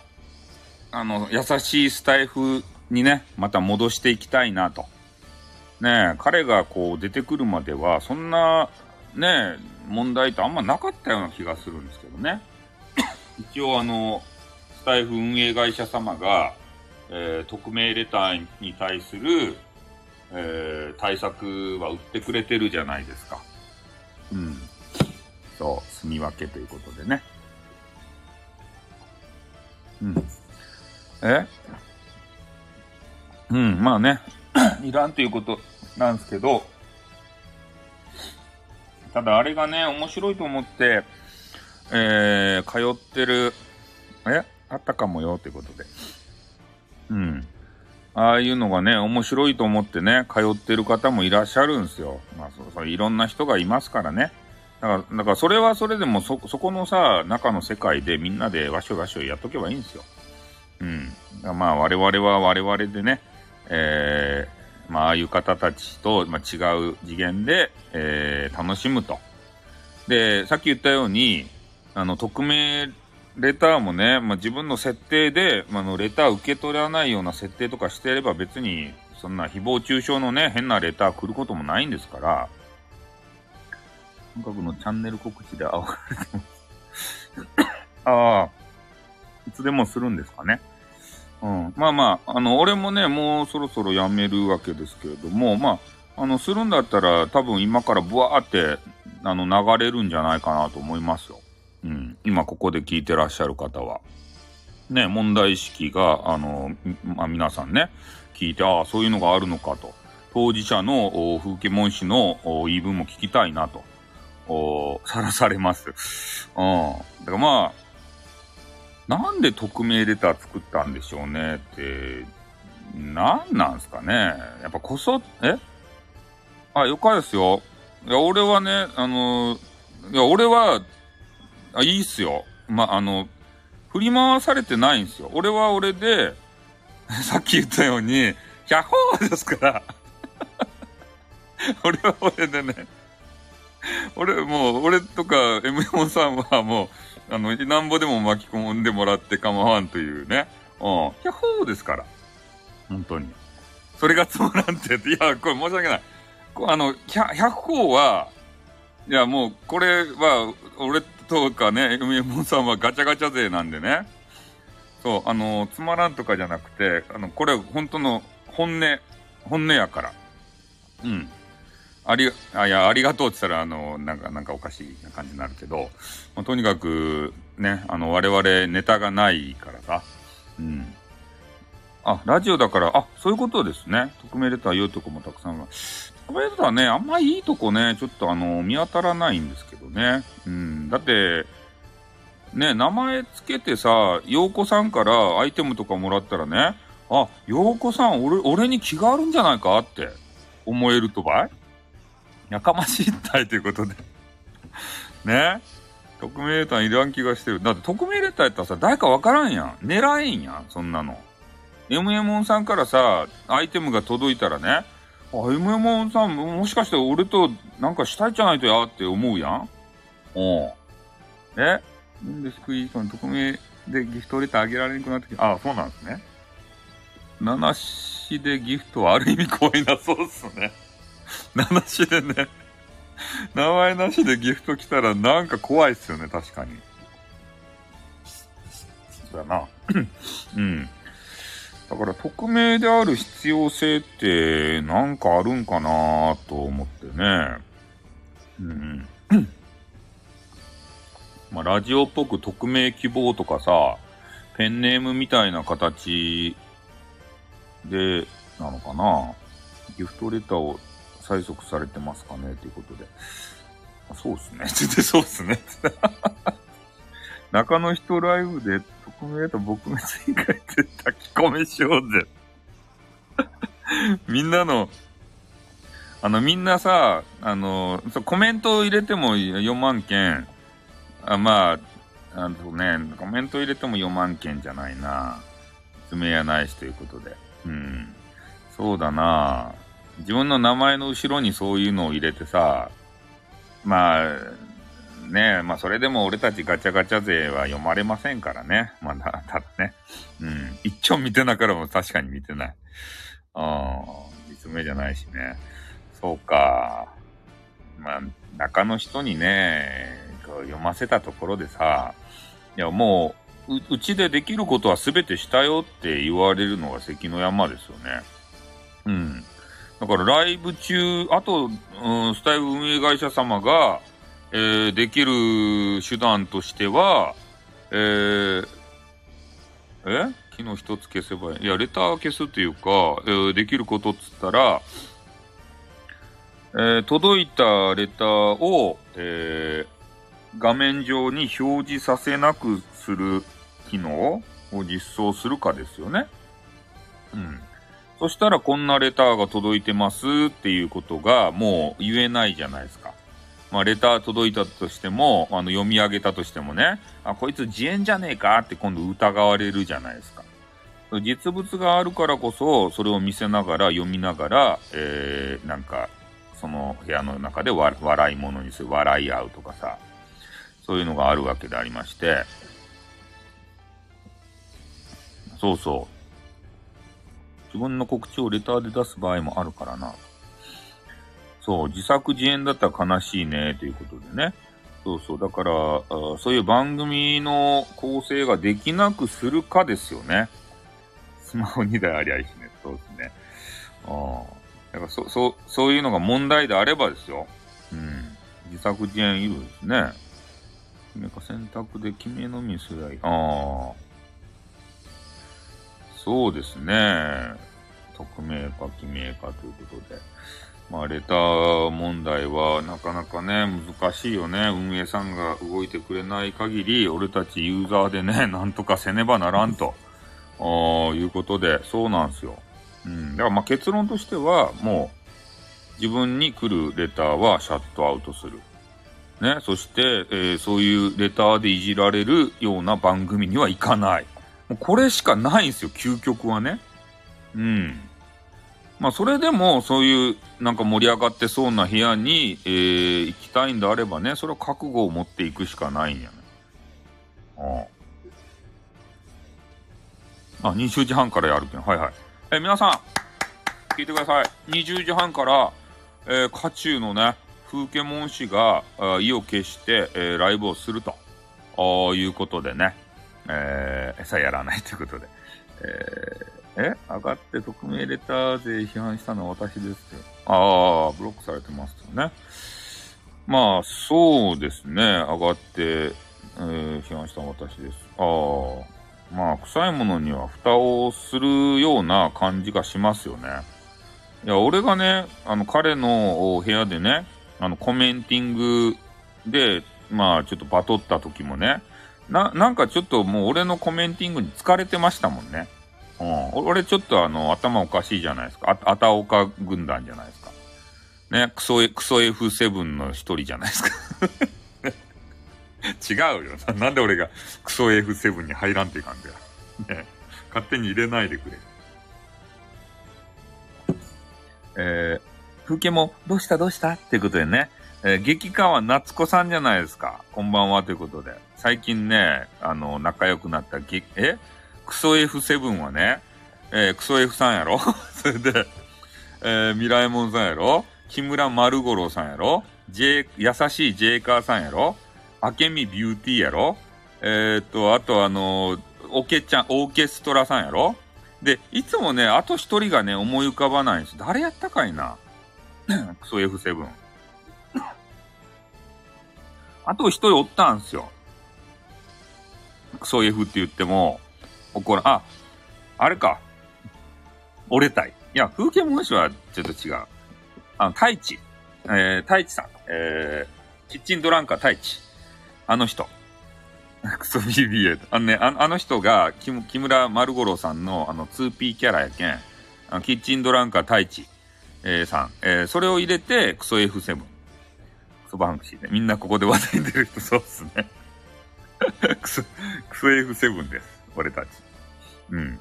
あの、優しいスタイフにね、また戻していきたいなと。ね彼がこう出てくるまでは、そんな、ね問題ってあんまなかったような気がするんですけどね。一応あの、スタイフ運営会社様が、えー、匿名レターに対する、えー、対策は売ってくれてるじゃないですか。うん。そう、住み分けということでね。うん。え？うん、まあね、いらんということなんですけど、ただあれがね、面白いと思って、えー、通ってる、え？あったかもよってことで。うん。ああいうのがね、面白いと思ってね、通ってる方もいらっしゃるんですよ。まあ、そうそう、いろんな人がいますからね。だから、だからそれはそれでもそ、そこのさ、中の世界でみんなでわしょわしょやっとけばいいんですよ。うん。まあ、我々は我々でね、えー、まあ、ああいう方たちと、まあ、違う次元で、えー、楽しむと。で、さっき言ったように、あの、匿名レターもね、まあ、自分の設定で、まあの、レター受け取らないような設定とかしてれば別に、そんな誹謗中傷のね、変なレター来ることもないんですから、韓国のチャンネル告知で煽られてますああ、いつでもするんですかね。うん。まあまあ、あの、俺もね、もうそろそろ辞めるわけですけれども、まあ、あの、するんだったら多分今からブワーって、あの、流れるんじゃないかなと思いますよ。うん、今ここで聞いてらっしゃる方は、ね、問題意識が、あの、まあ、皆さんね、聞いて、ああ、そういうのがあるのかと。当事者の風景文氏の言い分も聞きたいなと、おさらされます。うん。だからまあ、なんで匿名レター作ったんでしょうねって、なんなんすかね。やっぱこそ、え？あ、よかですよ。いや、俺はね、あの、いや、俺はあ、いいっすよ。ま、あの、振り回されてないんですよ。俺は俺で、さっき言ったように、100歩ですから。俺は俺でね。俺、もう、俺とか M4 さんはもう、あの、なんぼでも巻き込んでもらって構わんというね。うん。100歩ですから。本当に。それがつまらんって、いや、これ申し訳ない。あの、100は、いや、もう、これは、俺とかね、海山さんはガチャガチャ勢なんでね。そう、あの、つまらんとかじゃなくて、あの、これ本当の本音、本音やから。うん。あり、あ、いや、ありがとうって言ったら、あの、なんか、なんかおかしいな感じになるけど、まあ、とにかく、ね、あの、我々ネタがないからさ。うん。あ、ラジオだから、あ、そういうことですね。匿名レター言うとこもたくさんが。匿名レターね、あんまいいとこね、ちょっとあの、見当たらないんですけどね。うん。だって、ね、名前つけてさ、洋子さんからアイテムとかもらったらね、あ、洋子さん、俺、俺に気があるんじゃないかって思えるとばい？やかましいったいということで ね？匿名レターいらん気がしてる。だって匿名レターやったらさ、誰かわからんやん。狙えんやん、そんなの。MMON さんからさ、アイテムが届いたらね、あ、MMON さん、もしかして俺となんかしたいじゃないとやって思うやん？うん。え？なんですクイーン匿名でギフトレターあげられなくなってきあ、そうなんですね。七しでギフトはある意味怖いな、そうっすね。七しでね、名前なしでギフト来たらなんか怖いっすよね、確かに。だな。うん。だから匿名である必要性ってなんかあるんかなと思ってね。うん。まあ、ラジオっぽく匿名希望とかさ、ペンネームみたいな形で、なのかなギフトレターを催促されてますかねということで。そうっすね。全 然そうっすね。中の人ライブで匿名と僕が追加て炊き込みしようぜ。みんなの、あの、みんなさ、あの、そコメントを入れても4万件、あまあ、あのね、コメント入れても4万件じゃないな。爪やないしということで。うん。そうだな。自分の名前の後ろにそういうのを入れてさ、まあ、ねまあそれでも俺たちガチャガチャ勢は読まれませんからね。まだ、ただね。うん。一丁見てながらも確かに見てない。うん。実名じゃないしね。そうか。まあ、中の人にね、読ませたところでさ、いやもう、うちでできることは全てしたよって言われるのが関の山ですよね。うん。だからライブ中、あと、うん、スタイル運営会社様が、えー、できる手段としては、えー、え？昨日一つ消せばいい。いや、レター消すっていうか、えー、できることっつったら、えー、届いたレターを、えー、画面上に表示させなくする機能を実装するかですよね。うん。そしたらこんなレターが届いてますっていうことがもう言えないじゃないですか。まあ、レター届いたとしても、あの、読み上げたとしてもね、あ、こいつ自演じゃねえかって今度疑われるじゃないですか。実物があるからこそ、それを見せながら、読みながら、えー、なんか、その部屋の中で笑い物にする、笑い合うとかさ、そういうのがあるわけでありまして、そうそう。自分の告知をレターで出す場合もあるからな。そう、自作自演だったら悲しいね、ということでね。そうそう。だから、そういう番組の構成ができなくするかですよね。スマホ2台ありゃいいしね。そうですね。ああ。だからそ、そう、そういうのが問題であればですよ。うん。自作自演いるんですね。決めか選択で決めのみすりゃい。ああ。そうですね。匿名か記名かということで。まあ、レター問題はなかなかね、難しいよね。運営さんが動いてくれない限り、俺たちユーザーでね、なんとかせねばならんと、いうことで、そうなんですよ。うん。だからまあ結論としては、もう、自分に来るレターはシャットアウトする。ね。そして、えー、そういうレターでいじられるような番組には行かない。もうこれしかないんですよ、究極はね。うん。まあ、それでも、そういう、なんか盛り上がってそうな部屋に、えー、行きたいんであればね、それは覚悟を持っていくしかないんやね。ああ。あ、20時半からやるけん。はいはい。え皆さん、聞いてください。20時半から、えー、渦中のね、風景門氏が意を決して、えー、ライブをすると、いうことでね。えー、餌やらないということで。えー、え上がって匿名レターで批判したのは私ですよ。ああ、ブロックされてますよね。まあ、そうですね。上がって、えー、批判したのは私です。ああ、まあ、臭いものには蓋をするような感じがしますよね。いや、俺がね、あの、彼の部屋でね、あの、コメンティングで、まあ、ちょっとバトった時もね、な、なんかちょっともう俺のコメンティングに疲れてましたもんね。うん。俺ちょっとあの、頭おかしいじゃないですか。あ、あたおか軍団じゃないですか。ね、クソ、クソ F7 の一人じゃないですか。違うよな。なんで俺がクソ F7 に入らんといかんだよ。ね。勝手に入れないでくれ。えー、風景もどうしたどうしたっていうことでね、えー、激川夏子さんじゃないですか。こんばんはということで。最近ね、あの、仲良くなったげ、え？クソ F7 はね、えー、クソ F さんやろ？それで、えー、ミラエモンさんやろ？木村丸五郎さんやろ？J、優しいジェイカーさんやろ？明美ビューティーやろ？えー、っと、あとあのー、オケちゃん、オーケストラさんやろ？で、いつもね、あと一人がね、思い浮かばないんです。誰やったかいな？クソ F7。あと一人おったんすよ。クソ F って言っても、怒ら、あ、あれか。折れたい。いや、風景文書はちょっと違う。あの、太一。えー、太一さん。えー、キッチンドランカー太一。あの人。クソ BBA。あのね、ああの人が、木木村丸五郎さんの、あの、2P キャラやけん、あのキッチンドランカー太一、えー、さん。えー、それを入れて、クソ F7。クソバンクシーで。みんなここで話題に出る人、そうっすね。クソ、クソ F7 です。俺たち。うん。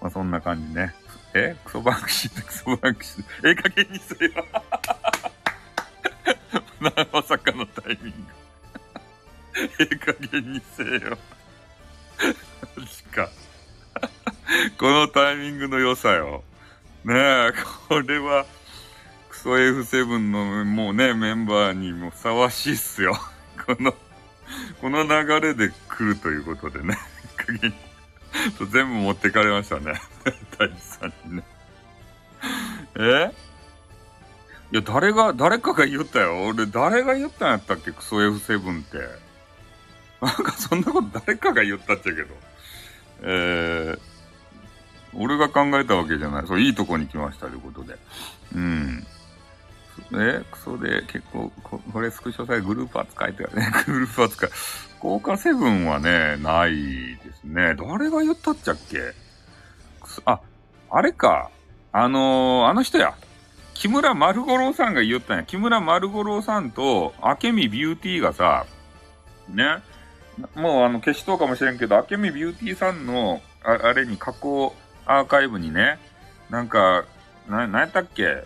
まあ、そんな感じね。え？クソバンクシーってクソバンクシー。ええ加減にせよ。まさかのタイミング。ええ加減にせよ。マジか。このタイミングの良さよ。ねえ、これは、クソ F7 のもうね、メンバーにもふさわしいっすよ。この、この流れで来るということでね。限全部持ってかれましたね。大地さんにね。え？いや、誰が、誰かが言ったよ。俺、誰が言ったんやったっけ？クソ F7 って。なんかそんなこと誰かが言ったっちゃけど。えー、俺が考えたわけじゃない。そう、いいとこに来ましたということで。うん。え、クソで結構、ここれスクショされグループ扱いってね、グループ扱い。効果セブンはね、ないですね。誰が言ったっちゃっけ？あ、あれか。あのー、あの人や。木村丸五郎さんが言ったんや。木村丸五郎さんと、明美ビューティーがさ、ね、もうあの消しとうかもしれんけど、明美ビューティーさんの、ああれに加工アーカイブにね、なんか、な、なんやったっけ？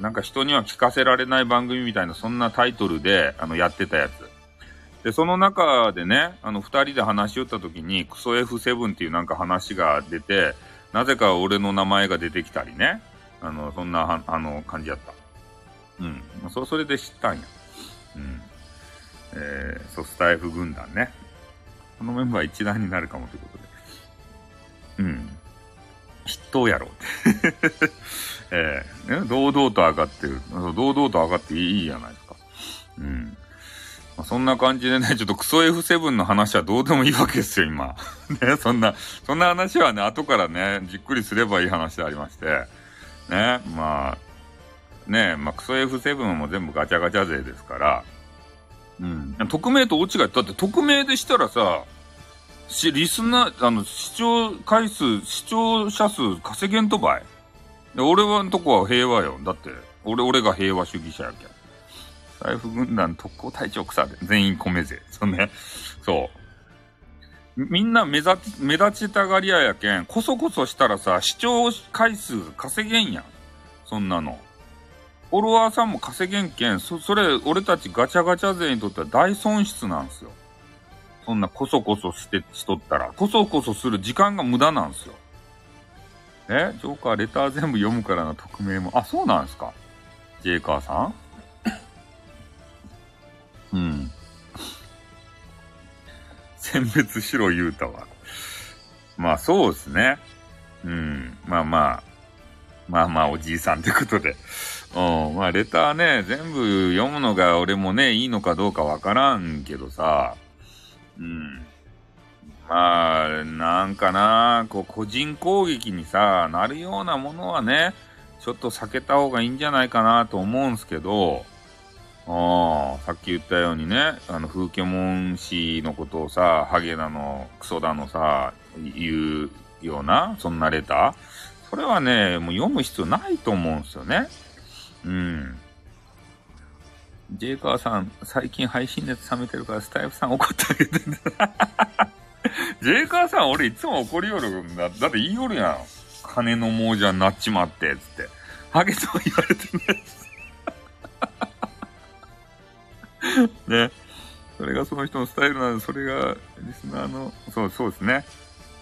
なんか人には聞かせられない番組みたいな、そんなタイトルで、あの、やってたやつ。で、その中でね、あの、二人で話し合った時に、クソ F7 っていうなんか話が出て、なぜか俺の名前が出てきたりね。あの、そんな、あの、感じやった。うん。そ、それで知ったんや。うん。えー、ソスタイフ軍団ね。このメンバー一覧になるかもということで。うん。筆頭やろう。えー、堂々と上がってる。堂々と上がっていいじゃないですか。うん。まあ、そんな感じでね、ちょっとクソ F7 の話はどうでもいいわけですよ、今。ね、そんな、そんな話はね、後からね、じっくりすればいい話でありまして。ね、まあ、ね、まあ、クソ F7 も全部ガチャガチャ勢ですから、うん。匿名と大違い。だって匿名でしたらさ、し、リスナー、あの、視聴回数、視聴者数稼げんとばい？俺はんとこは平和よ。だって、俺、俺が平和主義者やけん。財布軍団特攻隊長草で、全員米勢。そんね。そう。みんな目立ち、目立ちたがり屋やけん、こそこそしたらさ、視聴回数稼げんやん。そんなの。フォロワーさんも稼げんけん、そ、それ、俺たちガチャガチャ勢にとっては大損失なんすよ。そんなこそこそして、しとったら、こそこそする時間が無駄なんすよ。えジョーカーレター全部読むからの匿名も。あ、そうなんすか？ジェイカーさん？うん。選別しろ言うたわ。まあそうですね。うん。まあまあ。まあまあおじいさんってことで。うん。まあ、レターね、全部読むのが俺もね、いいのかどうかわからんけどさ、うん。まあ、なんかな、こう、個人攻撃にさ、なるようなものはね、ちょっと避けた方がいいんじゃないかなと思うんすけど、ああ、さっき言ったようにね、あの、風景モン氏のことをさ、ハゲだの、クソだのさ、言うような、そんなレターそれはね、もう読む必要ないと思うんすよね。うん。ジェイカーさん、最近配信熱冷めてるからスタイフさん怒ってあげてんだ。ジェイカーさん、俺いつも怒りよるんだ。だって言いよるやん。金の亡者になっちまって、つって。ハゲとは言われてないです。ね。それがその人のスタイルなんで、それがリスナーの、そう、そうですね。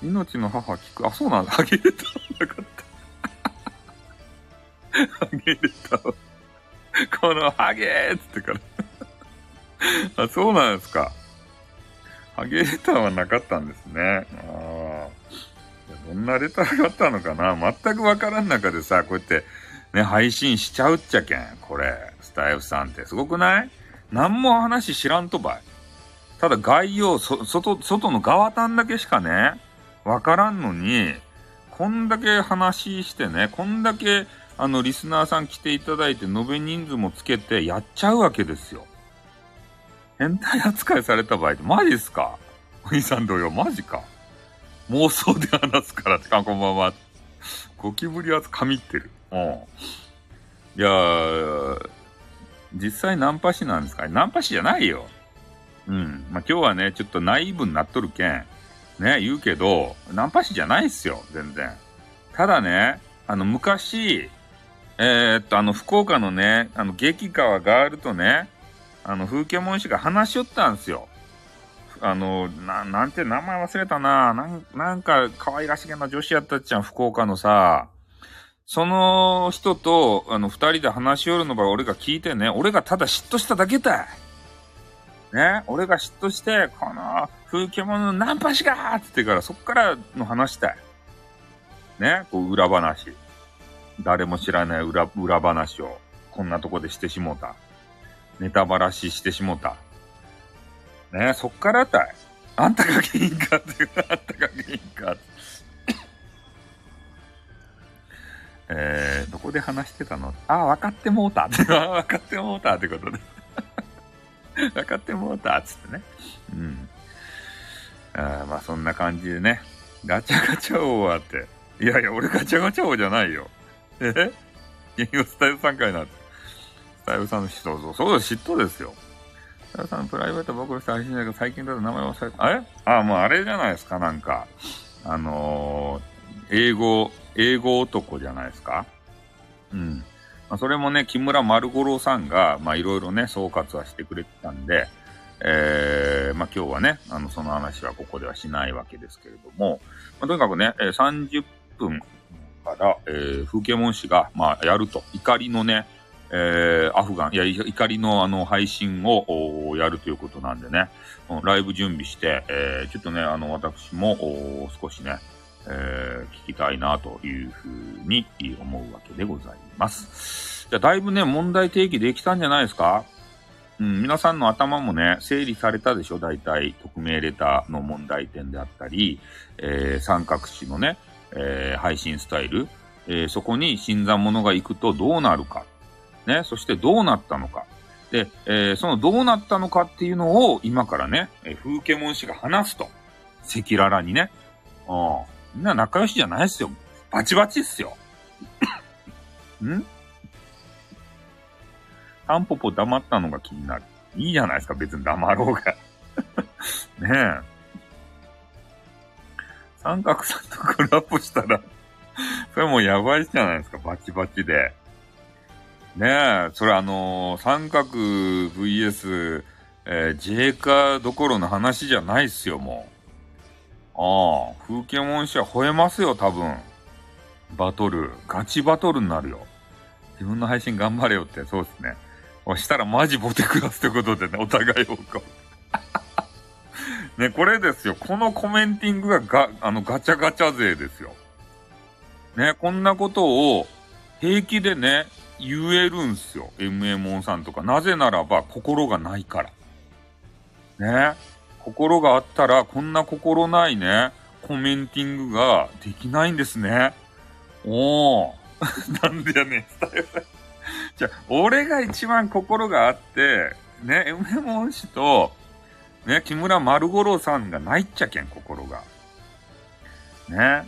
命の母聞く。あ、そうなんだ。ハゲレターなかった。ハゲレター。このハゲーっつってから あ、そうなんですか。ハゲレターはなかったんですね。ああ。どんなレターがあったのかな全くわからん中でさ、こうやってね、配信しちゃうっちゃけん。これ、スタイフさんってすごくない？何も話知らんとばい。ただ概要、外、外の側端だけしかね、わからんのに、こんだけ話してね、こんだけ、あの、リスナーさん来ていただいて、延べ人数もつけてやっちゃうわけですよ。変態扱いされた場合って、マジっすか？お兄さん同様、マジか。妄想で話すからって、こんばんは。ゴキブリは神ってる。うん。いやー、実際ナンパ師なんですか？ナンパ師じゃないよ。うん。まあ、今日はね、ちょっとナイーブになっとるけん、ね、言うけど、ナンパ師じゃないっすよ、全然。ただね、あの、昔、えー、っと、あの、福岡のね、あの、激川ガールとね、あの、風景文士が話しよったんですよ。あの、な、なんて名前忘れたな。なん、なんか可愛らしげな女子やったっちゃん、福岡のさ。その人と、あの、二人で話しよるのば俺が聞いてね、俺がただ嫉妬しただけだ。ね、俺が嫉妬して、この風景物のナンパしがーって言ってから、そっからの話したい。ね、こう裏話。誰も知らない裏、裏話を、こんなとこでしてしもうた。ネタばらししてしもうた。ねそっからたい。あんたが原因かって、あんたが原因かって。えー、どこで話してたの？あ、分かってもうたって。ああ、分かってもうたってことで。分かってもうたっつってね。うん。あまあそんな感じでね。ガチャガチャ王はって。いやいや、俺ガチャガチャ王じゃないよ。え？ゲームスタイル3回なんて。スタイルさんの人、そうそうです、嫉妬ですよ。スタイルさんプライベート僕の人配信だけど最近だと名前忘れた。あれ？あ、もうあれじゃないですか、なんか。あのー、英語、英語男じゃないですか？うん。まあ、それもね、木村丸五郎さんが、まあいろいろね、総括はしてくれてたんで、えー、まあ今日はね、あの、その話はここではしないわけですけれども、まあ、とにかくね、30分から、えー、風景文氏が、まあやると、怒りのね、えー、アフガン、いや、怒りのあの配信をやるということなんでね、ライブ準備して、えー、ちょっとね、あの、私も少しね、えー、聞きたいなというふうに思うわけでございます。じゃあ、だいぶね、問題提起できたんじゃないですか？うん、皆さんの頭もね、整理されたでしょ？大体、匿名レターの問題点であったり、えー、三角詞のね、えー、配信スタイル、えー、そこに新参者が行くとどうなるか。ね、そしてどうなったのか。で、えー、そのどうなったのかっていうのを今からね、えー、風景文氏が話すと。赤裸々にね。うん。みんな仲良しじゃないっすよ。バチバチっすよ。ん？タンポポ黙ったのが気になる。いいじゃないですか、別に黙ろうが。ねえ。三角さんとコラボしたら それもうやばいじゃないですか、バチバチで。ねえ、それあのー、三角 VS、えー、J カどころの話じゃないっすよ、もう。ああ、風景文字は吠えますよ、多分。バトル。ガチバトルになるよ。自分の配信頑張れよって、そうですね。そしたらマジボテクラスってことでね、お互いをこう。ね、これですよ。このコメンティングがが、あの、ガチャガチャ勢ですよ。ね、こんなことを平気でね、言えるんすよ。MMO さんとか。なぜならば心がないから。ね。心があったら、こんな心ないね、コメンティングができないんですね。おー。なんでやねん、スタイル。じゃ俺が一番心があって、ね、梅門氏と、ね、木村丸五郎さんがないっちゃけん、心が。ね。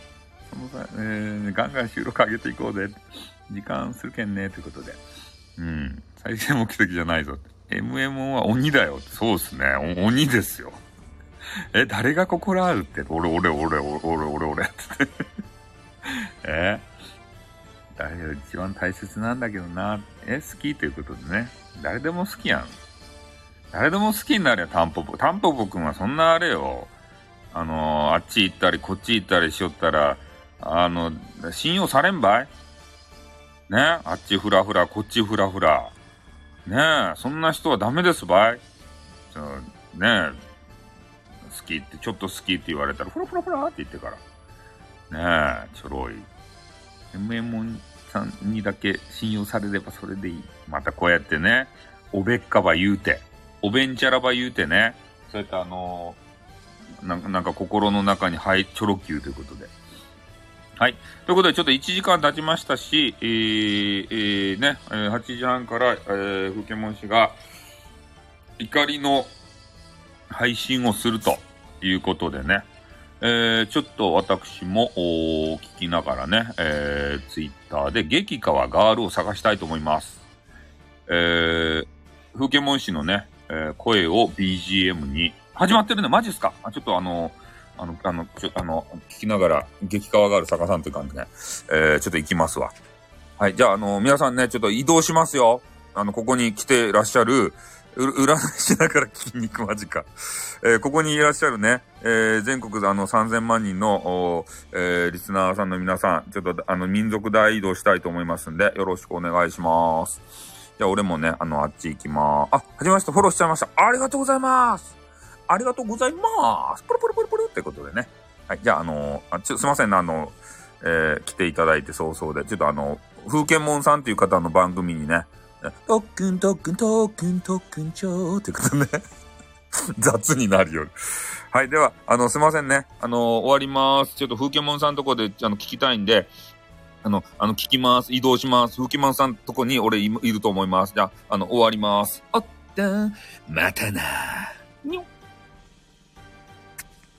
そのさ、えー、ガンガン収録上げていこうぜ。時間するけんね、ということで。うん。再生目的じゃないぞ。MMO は鬼だよ。そうっすね。鬼ですよ。え、誰が心あるって、俺、俺、俺、俺、俺、俺、俺、って。え？誰が一番大切なんだけどな。え、好き？ということでね。誰でも好きやん。誰でも好きになるよ、タンポポ。タンポポくんはそんなあれよ。あのー、あっち行ったり、こっち行ったりしよったら、あの、信用されんばい？ね？あっちふらふら、こっちふらふら。ね？え、そんな人はダメですばい？ね？え、好きって、ちょっと好きって言われたら、ふらふらふらって言ってから。ね？え、ちょろい。メモンさんにだけ信用されればそれでいい。またこうやってね、おべっかば言うて、おべんちゃらば言うてね、そうやってあのー、なんか、なんか心の中に入、ちょろきゅうということで。はい。ということで、ちょっと1時間経ちましたし、えー、えー、ね、8時半から、えー、風景文氏が、怒りの配信をするということでね、えー、ちょっと私も聞きながらね、えー、ツイッターで激川ガールを探したいと思います。えー、風景文氏のね、えー、声を BGM に、始まってるね、マジっすか？あ、ちょっとあの、あの、あの、ちょ、あの、聞きながら、激川ガール探さんという感じね、えー、ちょっと行きますわ。はい、じゃあ、あの、皆さんね、ちょっと移動しますよ。あの、ここに来てらっしゃる、う占いしながら聞きに行くマジか。えー、ここにいらっしゃるね、えー、全国あの3000万人の、えー、リスナーさんの皆さん、ちょっとあの民族大移動したいと思いますんで、よろしくお願いします。じゃあ俺もね、あの、あっち行きまーす。あ、はじめまして、フォローしちゃいました。ありがとうございます。ありがとうございます。プルプルプルプルってことでね。はい、じゃああのー、あちょ、すいませんね、あの、えー、来ていただいて早々で、ちょっとあの、風景門さんっていう方の番組にね、特訓特訓特訓特訓長ってことね 雑になるよ。はい。では、あの、すいませんね。あの、終わります。ちょっと風景門さんとこで、あの、聞きたいんで、あの、あの、聞きます。移動します。吹きまんさんとこに俺いると思います。じゃあ、あの、終わります。あったまたなにょっ